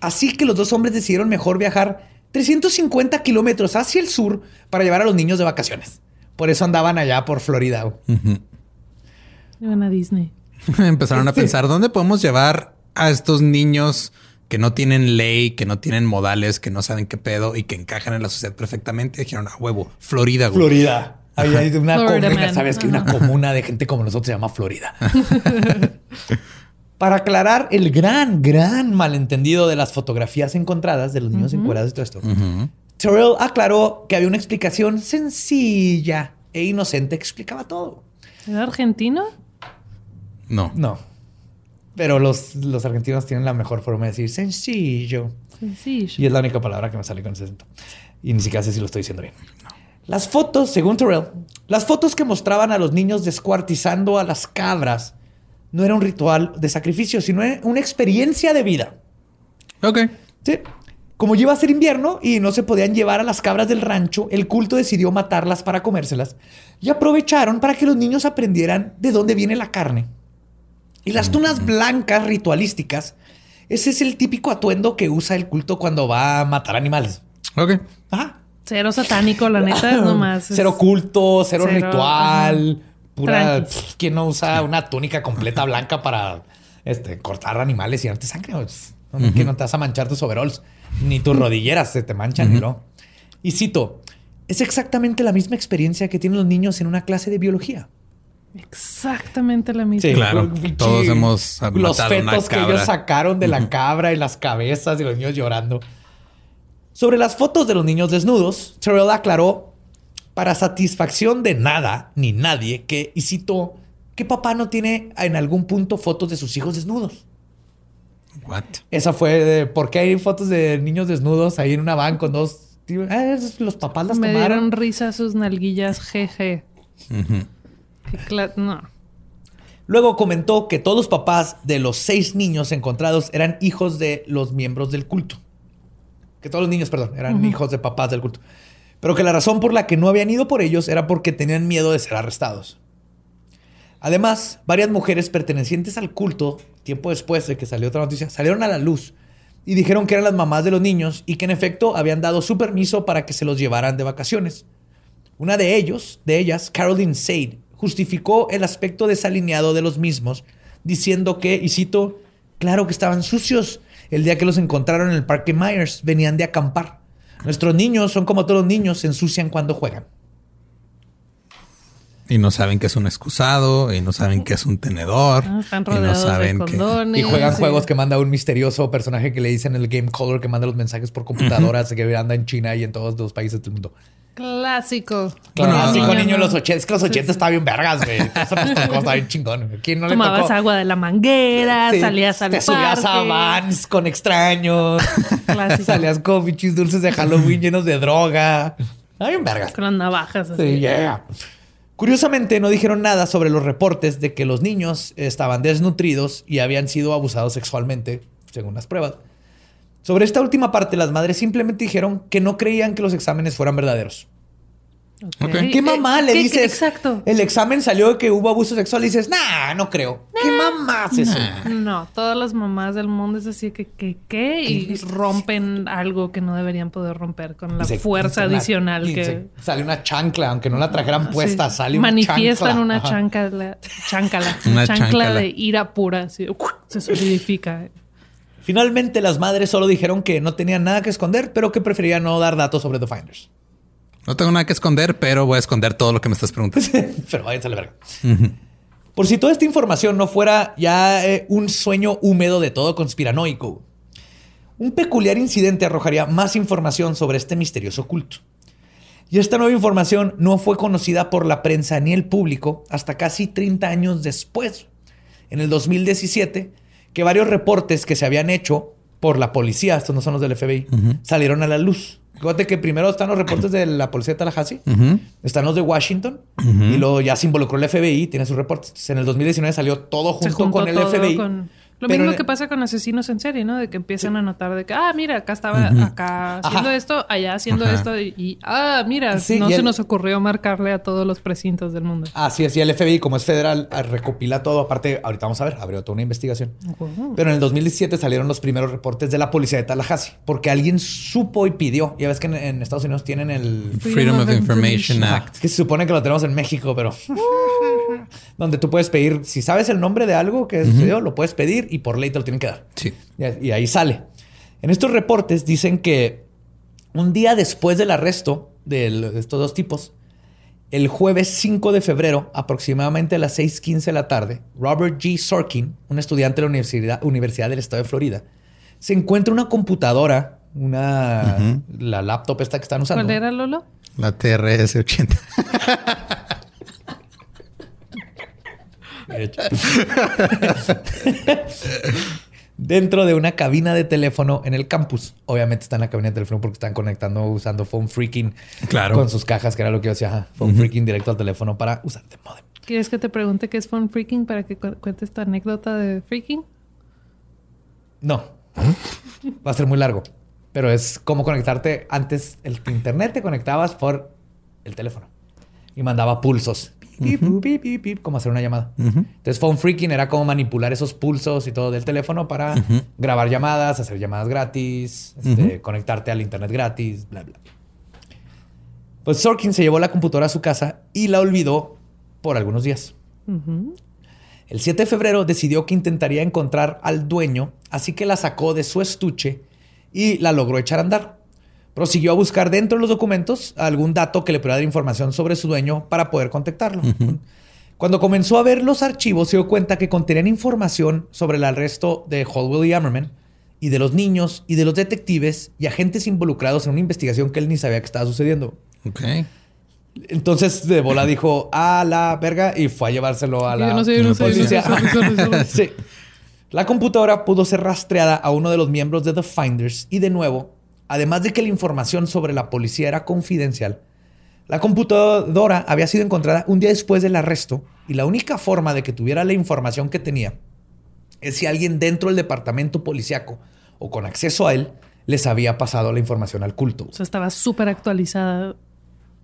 Así que los dos hombres decidieron mejor viajar 350 kilómetros hacia el sur para llevar a los niños de vacaciones. Por eso andaban allá por Florida. Iban a Disney. Empezaron a pensar, ¿dónde podemos llevar a estos niños que no tienen ley, que no tienen modales, que no saben qué pedo y que encajan en la sociedad perfectamente? Dijeron, a huevo, Florida, güey. Florida. Ahí hay una Florida comuna, Man. sabes que una comuna de gente como nosotros se llama Florida. Para aclarar el gran, gran malentendido de las fotografías encontradas de los niños encuerados y todo esto, Ujú. Terrell aclaró que había una explicación sencilla e inocente que explicaba todo. ¿Era argentino? No. No. Pero los, los argentinos tienen la mejor forma de decir sencillo. Sencillo. Y es la única palabra que me sale con ese acento. Y ni siquiera sé si lo estoy diciendo bien. Las fotos, según Terrell, las fotos que mostraban a los niños descuartizando a las cabras no era un ritual de sacrificio, sino una experiencia de vida. Ok. Sí. Como iba a ser invierno y no se podían llevar a las cabras del rancho, el culto decidió matarlas para comérselas y aprovecharon para que los niños aprendieran de dónde viene la carne. Y las tunas blancas ritualísticas, ese es el típico atuendo que usa el culto cuando va a matar animales. Ok. Ajá. Cero satánico, la neta, nomás. es- Cero culto, cero, Cero, ritual, pura. Tranqui. pf, ¿Quién no usa una túnica completa blanca para este, cortar animales y darte sangre? Pues, ¿no? Que no te vas a manchar tus overalls, ni tus rodilleras se te manchan, ¿no? Y cito: es exactamente la misma experiencia que tienen los niños en una clase de biología. Exactamente la misma. Claro, Pinche- todos hemos Los una fetos que ellos sacaron de la cabra y las cabezas y los niños llorando. Sobre las fotos de los niños desnudos, Terrell aclaró para satisfacción de nada ni nadie que, y cito, que papá no tiene en algún punto fotos de sus hijos desnudos. What? Esa fue de por qué hay fotos de niños desnudos ahí en una van con dos. tío, ah, esos- los papás las Me tomaron. dieron risa sus nalguillas, jeje. Qué no. Luego comentó que todos los papás de los seis niños encontrados eran hijos de los miembros del culto. Que todos los niños, perdón, eran hijos de papás del culto. Pero que la razón por la que no habían ido por ellos era porque tenían miedo de ser arrestados. Además, varias mujeres pertenecientes al culto, tiempo después de que salió otra noticia, salieron a la luz y dijeron que eran las mamás de los niños y que en efecto habían dado su permiso para que se los llevaran de vacaciones. Una de ellos, de ellas, Caroline Sade, justificó el aspecto desalineado de los mismos, diciendo que, y cito, claro que estaban sucios el día que los encontraron en el Parque Myers, venían de acampar. Nuestros niños son como todos los niños, se ensucian cuando juegan. Y no saben que es un excusado, y no saben que es un tenedor. Ah, están y no rodeados de saben que... condones. Y juegan sí. juegos que manda un misterioso personaje que le dicen el Game Color que manda los mensajes por computadoras que anda en China y en todos los países del mundo. Clásico. Bueno, Clásico niño los 80. Es que los Sí, 80 sí. estaba bien vergas, güey. Eso estaba bien chingón. ¿Quién no le Tomabas tocó? agua de la manguera, Sí, salías al Te subías a parque. vans con extraños. Clásico. salías con bichis dulces de Halloween llenos de droga. Estaba bien vergas. Con las navajas. así. Sí, yeah. Curiosamente, no dijeron nada sobre los reportes de que los niños estaban desnutridos y habían sido abusados sexualmente, según las pruebas. Sobre esta última parte, las madres simplemente dijeron que no creían que los exámenes fueran verdaderos. Ok. Eh, ¿Qué mamá le ¿qué- qué- dices? Exacto. El examen salió de que hubo abuso sexual y dices, nah, no creo. ¿Qué mamá hace eso? No, todas las mamás del mundo es así que, que, ¿qué? Y rompen algo que no deberían poder romper con la se- fuerza una- adicional que... se- sale una chancla, aunque no la trajeran puesta, Sí. sale una Manifiestan chancla. una chancla, chancala, Una una chancla chancala. de ira pura, así, se solidifica. Finalmente, las madres solo dijeron que no tenían nada que esconder, pero que preferían no dar datos sobre The Finders. No tengo nada que esconder, pero voy a esconder todo lo que me estás preguntando. pero váyanse a la verga. Por si toda esta información no fuera ya eh, un sueño húmedo de todo conspiranoico, un peculiar incidente arrojaría más información sobre este misterioso culto. Y esta nueva información no fue conocida por la prensa ni el público hasta casi 30 años después, en el 2017, que varios reportes que se habían hecho por la policía, estos no son los del FBI, salieron a la luz. Fíjate que primero están los reportes de la policía de Tallahassee, están los de Washington, y luego ya se involucró el FBI, tiene sus reportes. Entonces, en el 2019 salió todo junto con el FBI. con- Lo Pero mismo que pasa con asesinos en serie, ¿no? De que empiezan a notar de que, ah, mira, acá estaba acá haciendo Ajá. esto, allá haciendo Ajá. esto, y, y, ah, mira, Sí, no se el- nos ocurrió marcarle a todos los precintos del mundo. Así es, y el FBI, como es federal, ah, recopila todo. Aparte, ahorita vamos a ver, abrió toda una investigación. Pero en el 2017 salieron los primeros reportes de la policía de Tallahassee, porque alguien supo y pidió. Ya ves que en, en Estados Unidos tienen el... Freedom of Information Act. que se supone que lo tenemos en México, pero... donde tú puedes pedir, si sabes el nombre de algo que sucedió, lo puedes pedir y por ley te lo tienen que dar. Sí. Y, y ahí sale. En estos reportes dicen que un día después del arresto de estos dos tipos, el jueves 5 de febrero, aproximadamente a las 6:15 de la tarde, Robert G. Sorkin, un estudiante de la Universidad, Universidad del Estado de Florida, se encuentra una computadora, una la laptop esta que están usando. ¿Cuál era, Lolo? La TRS 80. De hecho. Dentro de una cabina de teléfono en el campus. Obviamente está en la cabina de teléfono porque están conectando usando phone freaking Claro. con sus cajas, que era lo que yo decía. ajá, phone freaking directo al teléfono para usar de modem. ¿Quieres que te pregunte qué es phone freaking para que cu- cuentes tu anécdota de freaking? No. Va a ser muy largo. Pero es como conectarte. Antes el internet te conectabas por el teléfono. Y mandaba pulsos. Pip, pip, pip, pip, pip, como hacer una llamada. Entonces, phone freaking era como manipular esos pulsos y todo del teléfono para grabar llamadas, hacer llamadas gratis, este, conectarte al internet gratis, bla, bla. Pues Sorkin se llevó la computadora a su casa y la olvidó por algunos días. El 7 de febrero decidió que intentaría encontrar al dueño, así que la sacó de su estuche y la logró echar a andar. Prosiguió a buscar dentro de los documentos algún dato que le pudiera dar información sobre su dueño para poder contactarlo. Cuando comenzó a ver los archivos, se dio cuenta que contenían información sobre el arresto de Holwell y Ammerman y de los niños y de los detectives y agentes involucrados en una investigación que él ni sabía que estaba sucediendo. Ok. Entonces de bola dijo a la verga y fue a llevárselo a la Yo no sé, yo no sé, yo no sé, policía. Sí. La computadora pudo ser rastreada a uno de los miembros de The Finders y de nuevo, además de que la información sobre la policía era confidencial, la computadora había sido encontrada un día después del arresto y la única forma de que tuviera la información que tenía es si alguien dentro del departamento policíaco o con acceso a él les había pasado la información al culto. O sea, estaba súper actualizada.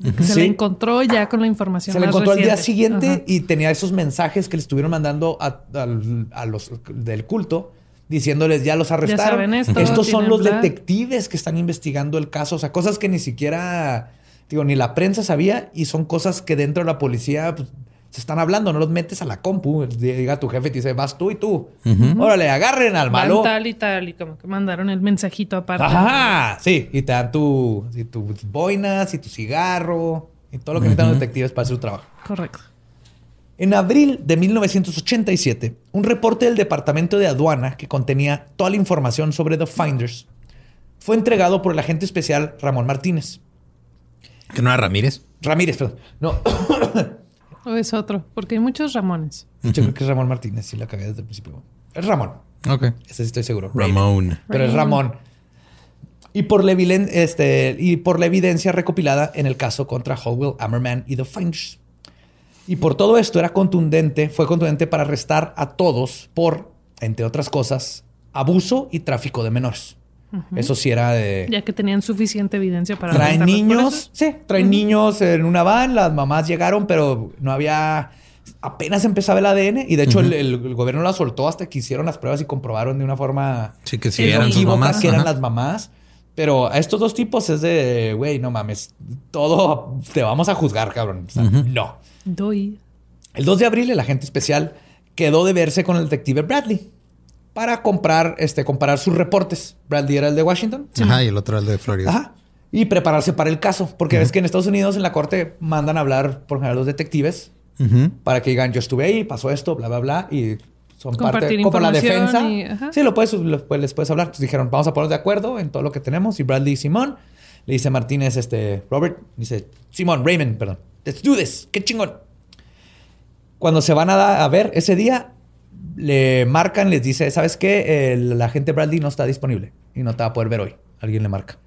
Se Sí. la encontró ya con la información. Se la más encontró al día siguiente y tenía esos mensajes que le estuvieron mandando a los del culto diciéndoles ya los arrestaron. saben esto, Estos son los detectives que están investigando el caso. O sea, cosas que ni siquiera, digo, ni la prensa sabía y son cosas que dentro de la policía pues, se están hablando. No los metes a la compu. Diga tu jefe y te dice, vas tú y tú. Órale, agarren al Van malo. tal y tal. Y como que mandaron el mensajito aparte. Ajá, sí. Y te dan tu, y tus boinas y tu cigarro y todo lo que necesitan los detectives para hacer su trabajo. Correcto. En abril de 1987, un reporte del Departamento de Aduana que contenía toda la información sobre The Finders fue entregado por el agente especial Ramón Martínez. ¿Que no era Ramírez? Ramírez, perdón. No, O es otro. Porque hay muchos Ramones. yo creo que es Ramón Martínez, sí la cagué desde el principio. Es Ramón, Ok. ese sí estoy seguro. Ramón. Pero es Ramón. Y por, la este, y por la evidencia recopilada en el caso contra Howell, Ammerman y The Finders. Y por todo esto era contundente, fue contundente para arrestar a todos por, entre otras cosas, abuso y tráfico de menores. Eso sí era de... Ya que tenían suficiente evidencia para... Traen niños, sí, traen niños en una van, las mamás llegaron, pero no había... Apenas empezaba el ADN y de hecho el, el- el gobierno la soltó hasta que hicieron las pruebas y comprobaron de una forma Sí, que sí, eran sus mamás. que eran Ajá. las mamás. Pero a estos dos tipos es de, güey, no mames, todo te vamos a juzgar, cabrón. O sea, No. Doy. El 2 de abril, el agente especial quedó de verse con el detective Bradley para comprar, este, comparar sus reportes. Bradley era el de Washington. Ajá, y el otro era el de Florida. Ajá. Y prepararse para el caso. Porque ves que en Estados Unidos, en la corte, mandan a hablar por general los detectives para que digan, yo estuve ahí, pasó esto, bla, bla, bla. Y son parte, Compartir como la defensa. y- sí, lo puedes, lo- pues, les puedes hablar. Entonces dijeron, vamos a ponernos de acuerdo en todo lo que tenemos. Y Bradley y Simón le dice a Martínez, este, Robert, dice, Simón, Raymond, perdón, let's do this, qué chingón. Cuando se van a, ver ese día, le marcan, les dice, ¿sabes qué? El agente Bradley no está disponible y no te va a poder ver hoy. Alguien le marca.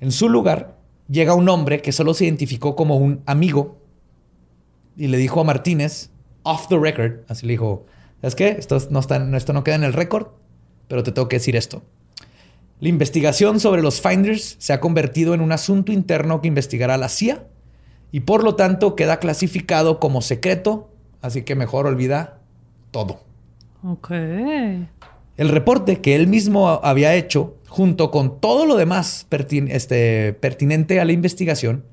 En su lugar llega un hombre que solo se identificó como un amigo y le dijo a Martínez, off the record, así le dijo, ¿sabes qué? Esto no, está, esto no queda en el récord, pero te tengo que decir esto. La investigación sobre los Finders se ha convertido en un asunto interno que investigará la CIA y por lo tanto queda clasificado como secreto, así que mejor olvida todo. Ok. El reporte que él mismo había hecho, junto con todo lo demás pertin- este, pertinente a la investigación,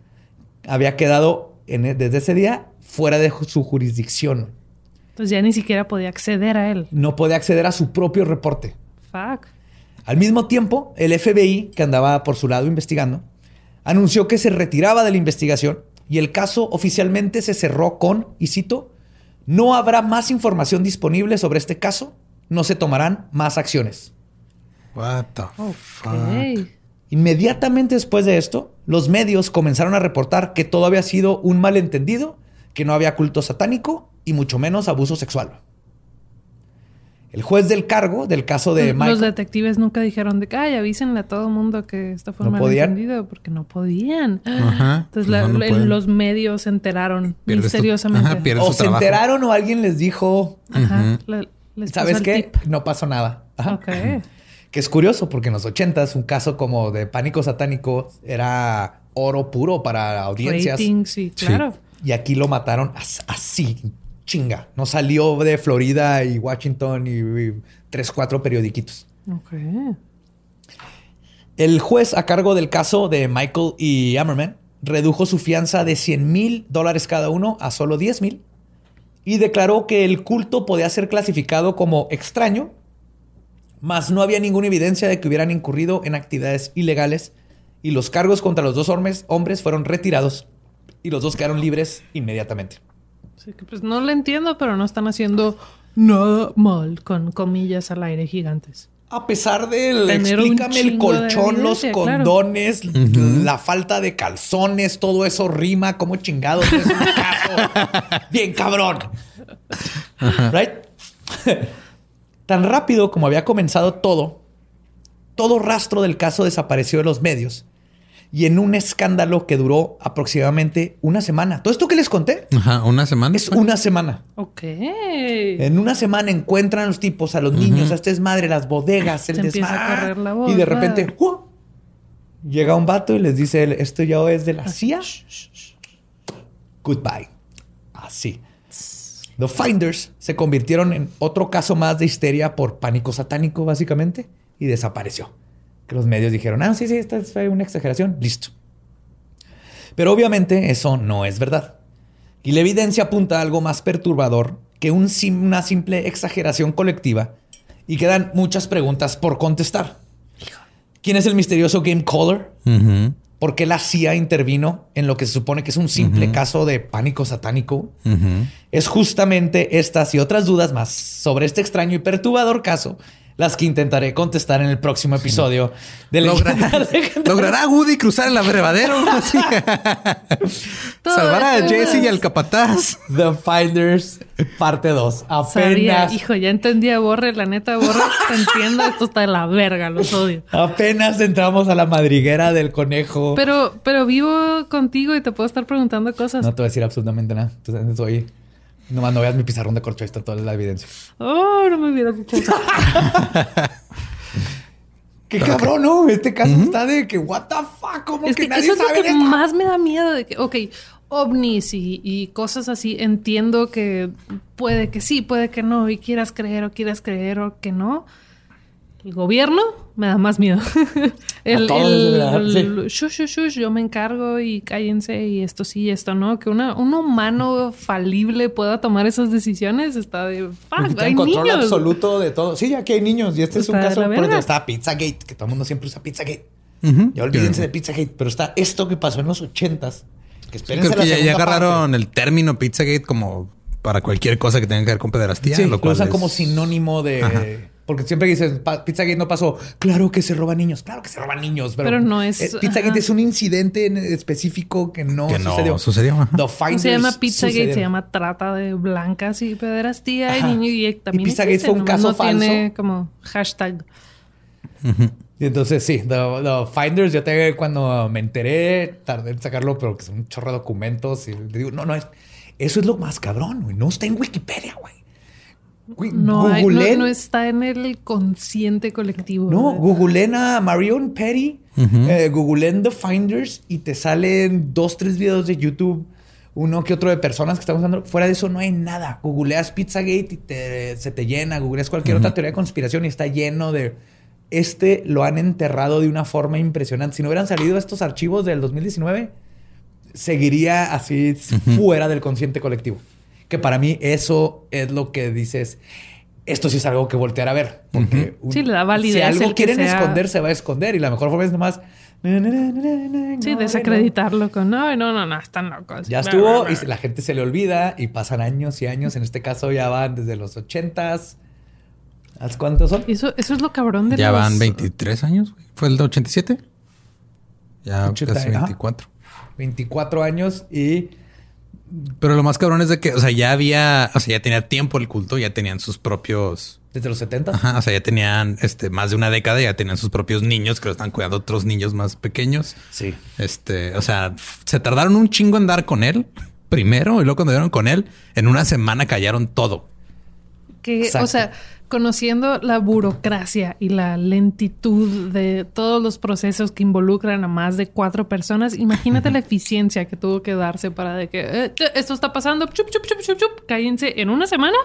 había quedado en- e, desde ese día fuera de su jurisdicción. Entonces ya ni siquiera podía acceder a él. No podía acceder a su propio reporte. Fuck. Al mismo tiempo, el FBI, que andaba por su lado investigando, anunció que se retiraba de la investigación y el caso oficialmente se cerró con, y cito, no habrá más información disponible sobre este caso, no se tomarán más acciones. What the fuck. Inmediatamente después de esto, los medios comenzaron a reportar que todo había sido un malentendido, que no había culto satánico y mucho menos abuso sexual. El juez del cargo del caso de Los Michael... detectives nunca dijeron de que, ay, avísenle a todo mundo que esto fue ¿No podían? porque no podían. Ajá. Entonces No, la- no la- pueden. los medios se enteraron Pierdes tu- misteriosamente. Ajá, o se trabajo. enteraron o alguien les dijo, Ajá, le- les ¿sabes pasó el qué? tip. No pasó nada. Ajá. Ok. Que es curioso porque en los ochentas un caso como de pánico satánico era oro puro para audiencias. Sí, Sí. claro. Y aquí lo mataron as- así, chinga. No salió de Florida y Washington y, y tres, cuatro periodiquitos. Ok. El juez a cargo del caso de Michael y Ammerman redujo su fianza de 100 mil dólares cada uno a solo 10 mil y declaró que el culto podía ser clasificado como extraño, mas no había ninguna evidencia de que hubieran incurrido en actividades ilegales y los cargos contra los dos hombres, hombres fueron retirados y los dos quedaron libres inmediatamente. Así que pues no lo entiendo, pero no están haciendo nada mal con comillas al aire gigantes. A pesar del Tener explícame el de colchón, los claro. condones, la falta de calzones, todo eso rima como chingados. Es un caso bien cabrón. Right? Tan rápido como había comenzado todo, todo rastro del caso desapareció de los medios y en un escándalo que duró aproximadamente una semana. Todo esto que les conté Ajá, una semana. es fue? una semana. Ok. En una semana encuentran a los tipos, a los niños, a este desmadre, las bodegas, el Se empieza a desmadre. correr la voz, y de repente, ¡uh! llega un vato y les dice, esto ya es de la CIA. Goodbye. Así. The Finders se convirtieron en otro caso más de histeria por pánico satánico, básicamente, y desapareció. Que los medios dijeron, ah, sí, sí, esta fue una exageración. Listo. Pero obviamente eso no es verdad. Y la evidencia apunta a algo más perturbador que un una simple exageración colectiva y quedan muchas preguntas por contestar. ¿Quién es el misterioso Game Caller? ¿Por qué la CIA intervino en lo que se supone que es un simple caso de pánico satánico? Es justamente estas y otras dudas más sobre este extraño y perturbador caso las que intentaré contestar en el próximo episodio de. ¿Logrará Woody cruzar el abrevadero? ¿Salvará a Jesse y al capataz? The Finders, parte 2. Sabía, Apenas, hijo, ya entendía, Borre, la neta, Borre, te entiendo, esto está de la verga, los odio. apenas entramos a la madriguera del conejo. Pero, pero vivo contigo y te puedo estar preguntando cosas. No te voy a decir absolutamente nada. Entonces, estoy... Nomás no veas mi pizarrón de corcho, ahí está toda la evidencia. Oh, no me hubiera dicho eso. Qué cabrón, ¿no? Este caso está de que, what the fuck, ¿cómo Es que, que nadie eso es lo sabe que de esto? más me da miedo de que, ok, ovnis y, y cosas así, entiendo que puede que sí, puede que no, y quieras creer o quieras creer o que no. El gobierno me da más miedo. el, todos, el- ¿verdad? el shush, shush, shush, yo me encargo y cállense y esto sí y esto no. Que una, un humano falible pueda tomar esas decisiones está de fuck, hay control niños. absoluto de todo. Sí, aquí hay niños. Y este es un caso. Por ejemplo, está Pizzagate, que todo el mundo siempre usa Pizzagate. Ujú. Ya olvídense de Pizzagate. Pero está esto que pasó en los ochentas. Que creo la que ya, agarraron el término Pizzagate como para cualquier cosa que tenga que ver con pederastía. Sí, lo usan es- como sinónimo de. Ajá. Porque siempre dices, "Pa- Pizzagate no pasó. Claro que se roban niños. Claro que se roban niños. Pero, Pero no es- eh, Pizzagate ajá. es un incidente en específico que no que no sucedió. sucedió. ajá. The No Finders se llama Pizzagate, se llama trata de blancas y pederastía Ajá. y niños y también Y Pizzagate existe, fue un caso no tiene falso. como hashtag. Y entonces sí, The, The Finders, yo te cuando me enteré, tardé en sacarlo, pero que son un chorro de documentos. Y digo, no, no, es, eso es lo más cabrón, güey. No está en Wikipedia, güey. No, hay- no, no está en el consciente colectivo. No, ¿verdad? googleen a Marion Petty, eh, googleen The Finders y te salen dos, tres videos de YouTube, uno que otro de personas que están usando. Fuera de eso no hay nada. Googleas Pizzagate y te- se te llena. Googleas cualquier otra teoría de conspiración y está lleno de... Este lo han enterrado de una forma impresionante. Si no hubieran salido estos archivos del 2019, seguiría así fuera del consciente colectivo. Que para mí eso es lo que dices. Esto sí es algo que voltear a ver. Porque un- Sí, le da validez Si algo el que quieren sea- esconder, se va a esconder. Y la mejor forma es nomás. Sí, desacreditarlo con no, no, no, no, están locos. Ya estuvo y la gente se le olvida y pasan años y años. En este caso ya van desde los ochentas. ¿Hace cuántos son? Eso, eso es lo cabrón de Ya los- van 23 años. güey. ¿Fue el de 87? Ya 80, casi ajá. 24. 24 años y Pero lo más cabrón es de que, o sea, ya había, o sea, ya tenía tiempo el culto, ya tenían sus propios, desde los 70. ajá, o sea, ya tenían este más de una década, ya tenían sus propios niños que lo están cuidando otros niños más pequeños. Sí. Este, o sea, se tardaron un chingo en dar con él primero y luego cuando dieron con él, en una semana callaron todo. Que, Exacto. o sea, conociendo la burocracia y la lentitud de todos los procesos que involucran a más de cuatro personas, imagínate la eficiencia que tuvo que darse para de que eh, esto está pasando, chup, chup, chup, chup, chup, cállense en una semana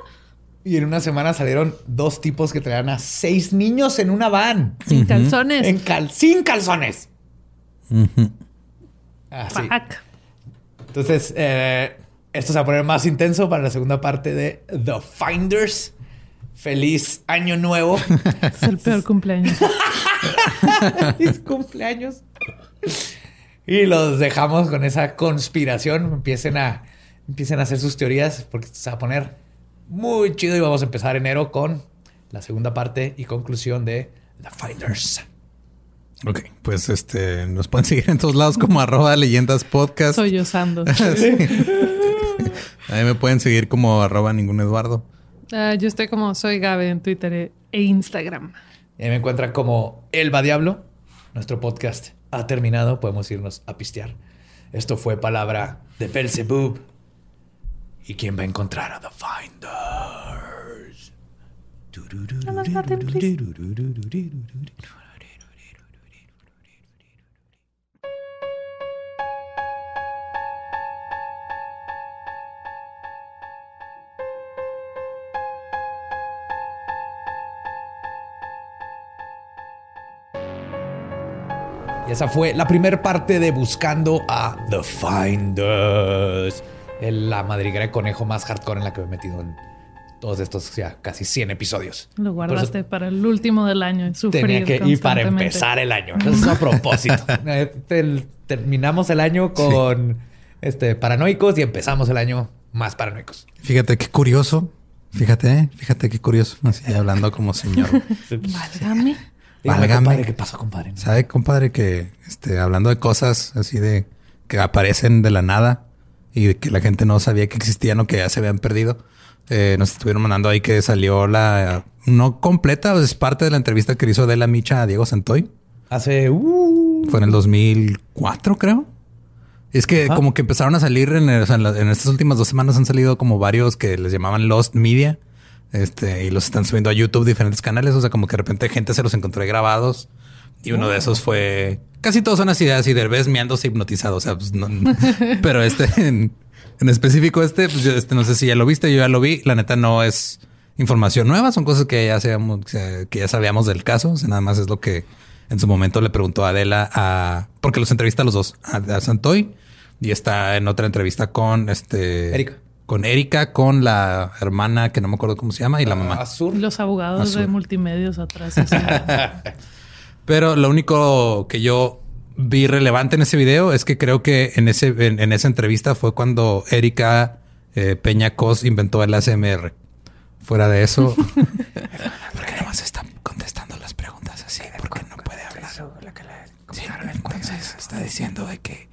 Y en una semana salieron dos tipos que traían a seis niños en una van. sin calzones. En cal sin calzones. Así. Entonces, eh, esto se va a poner más intenso para la segunda parte de The Finders. Feliz año nuevo. Es el peor cumpleaños. Feliz cumpleaños. Y los dejamos con esa conspiración. Empiecen a, empiecen a hacer sus teorías porque se va a poner muy chido y vamos a empezar enero con la segunda parte y conclusión de The Finders. Ok, pues este, nos pueden seguir en todos lados como arroba leyendas podcast. Soy osando. Ahí me pueden seguir como arroba ningún Eduardo. Ah, yo estoy como soy Gabe en Twitter e Instagram. Y ahí me encuentran como Elba Diablo. Nuestro podcast ha terminado. Podemos irnos a pistear. Esto fue palabra de Belzebub. ¿Y quién va a encontrar a The Finders? Esa fue la primera parte de Buscando a The Finders. La madriguera de conejo más hardcore en la que me he metido en todos estos ya casi 100 episodios. Lo eso guardaste para el último del año. Sufrir Tenía que ir para empezar el año. Eso es a propósito. Eh, Terminamos el año con este, paranoicos y empezamos el año más paranoicos. Fíjate qué curioso. Fíjate, ¿eh? fíjate qué curioso. Así hablando como señor. Válgame. Válgame. compadre, ¿qué pasó, compadre? ¿Sabe, compadre, que este, hablando de cosas así de que aparecen de la nada y de que la gente no sabía que existían o que ya se habían perdido? eh, nos estuvieron mandando ahí que salió la no completa, es parte de la entrevista que hizo Adela Micha a Diego Santoy. Hace... uh, Fue en el 2004, creo. Es que Ajá. como que empezaron a salir en, el- o sea, en, la- en estas últimas dos semanas han salido como varios que les llamaban Lost Media. Este, y los están subiendo a YouTube, diferentes canales. O sea, como que de repente gente se los encontró grabados Y uno de esos fue... Casi todos son así de así, Derbez meándose hipnotizado. O sea, pues no, pero este en, en específico este, pues yo, este no sé si ya lo viste, yo ya lo vi. La neta no es información nueva, son cosas que ya sabíamos, que ya sabíamos del caso. O sea, nada más es lo que en su momento le preguntó a Adela a porque los entrevista a los dos, a, a Santoy y está en otra entrevista con este Erika. Con Erika, con la hermana que no me acuerdo cómo se llama y la mamá. Azul. Los abogados de multimedios atrás. Pero lo único que yo vi relevante en ese video es que creo que en ese en, en esa entrevista fue cuando Erika eh, Peña Cos inventó el ASMR. Fuera de eso, ¿por qué nomás está contestando las preguntas así? ¿Por qué no puede hablar? Sí, entonces está diciendo de que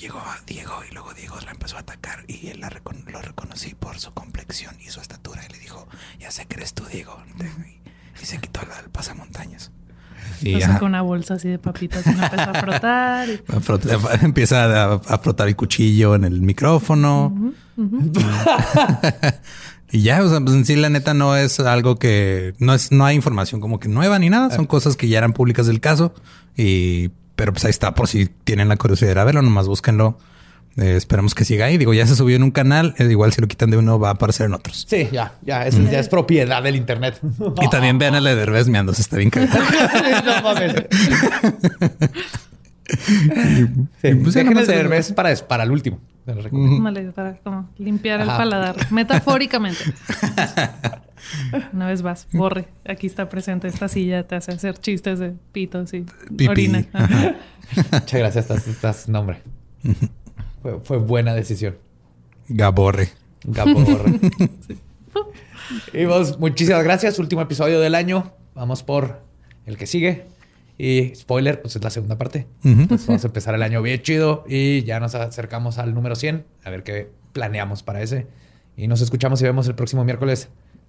llegó a Diego y luego Diego lo empezó a atacar y él la recon- lo reconocí por su complexión y su estatura y le dijo, ya sé que eres tú, Diego. Y, y se quitó el, pasamontañas. Y Lo saca una bolsa así de papitas y me empezó a frotar. y- a frot- empieza a, a frotar el cuchillo en el micrófono. y ya, o sea, pues en sí la neta no es algo que no es, no hay información como que nueva ni nada. Son cosas que ya eran públicas del caso. Y, pero pues ahí está, por si tienen la curiosidad de verlo, nomás búsquenlo. Eh, esperemos que siga ahí. Digo, ya se subió en un canal. eh, igual si lo quitan de uno va a aparecer en otros. Sí, ya, ya, eso ya es propiedad del internet. Y también vean el de Derbez meándose, está bien cagado. no mames. Sí, pues, dejen el de el- Derbez para, para el último. Te lo recomiendo. Ándale, para como limpiar el Ajá. paladar. Metafóricamente. Una vez más, borre. Aquí está presente esta silla, te hace hacer chistes de pitos y Pipí. orina. Ajá. Muchas gracias, estás, estás nombre. Fue, fue buena decisión. Gaborre. Gaborre. Y vos, muchísimas gracias. Último episodio del año. Vamos por el que sigue. Y spoiler, pues es la segunda parte. Pues vamos a empezar el año bien chido y ya nos acercamos al número 100. A ver qué planeamos para ese. Y nos escuchamos y vemos el próximo miércoles.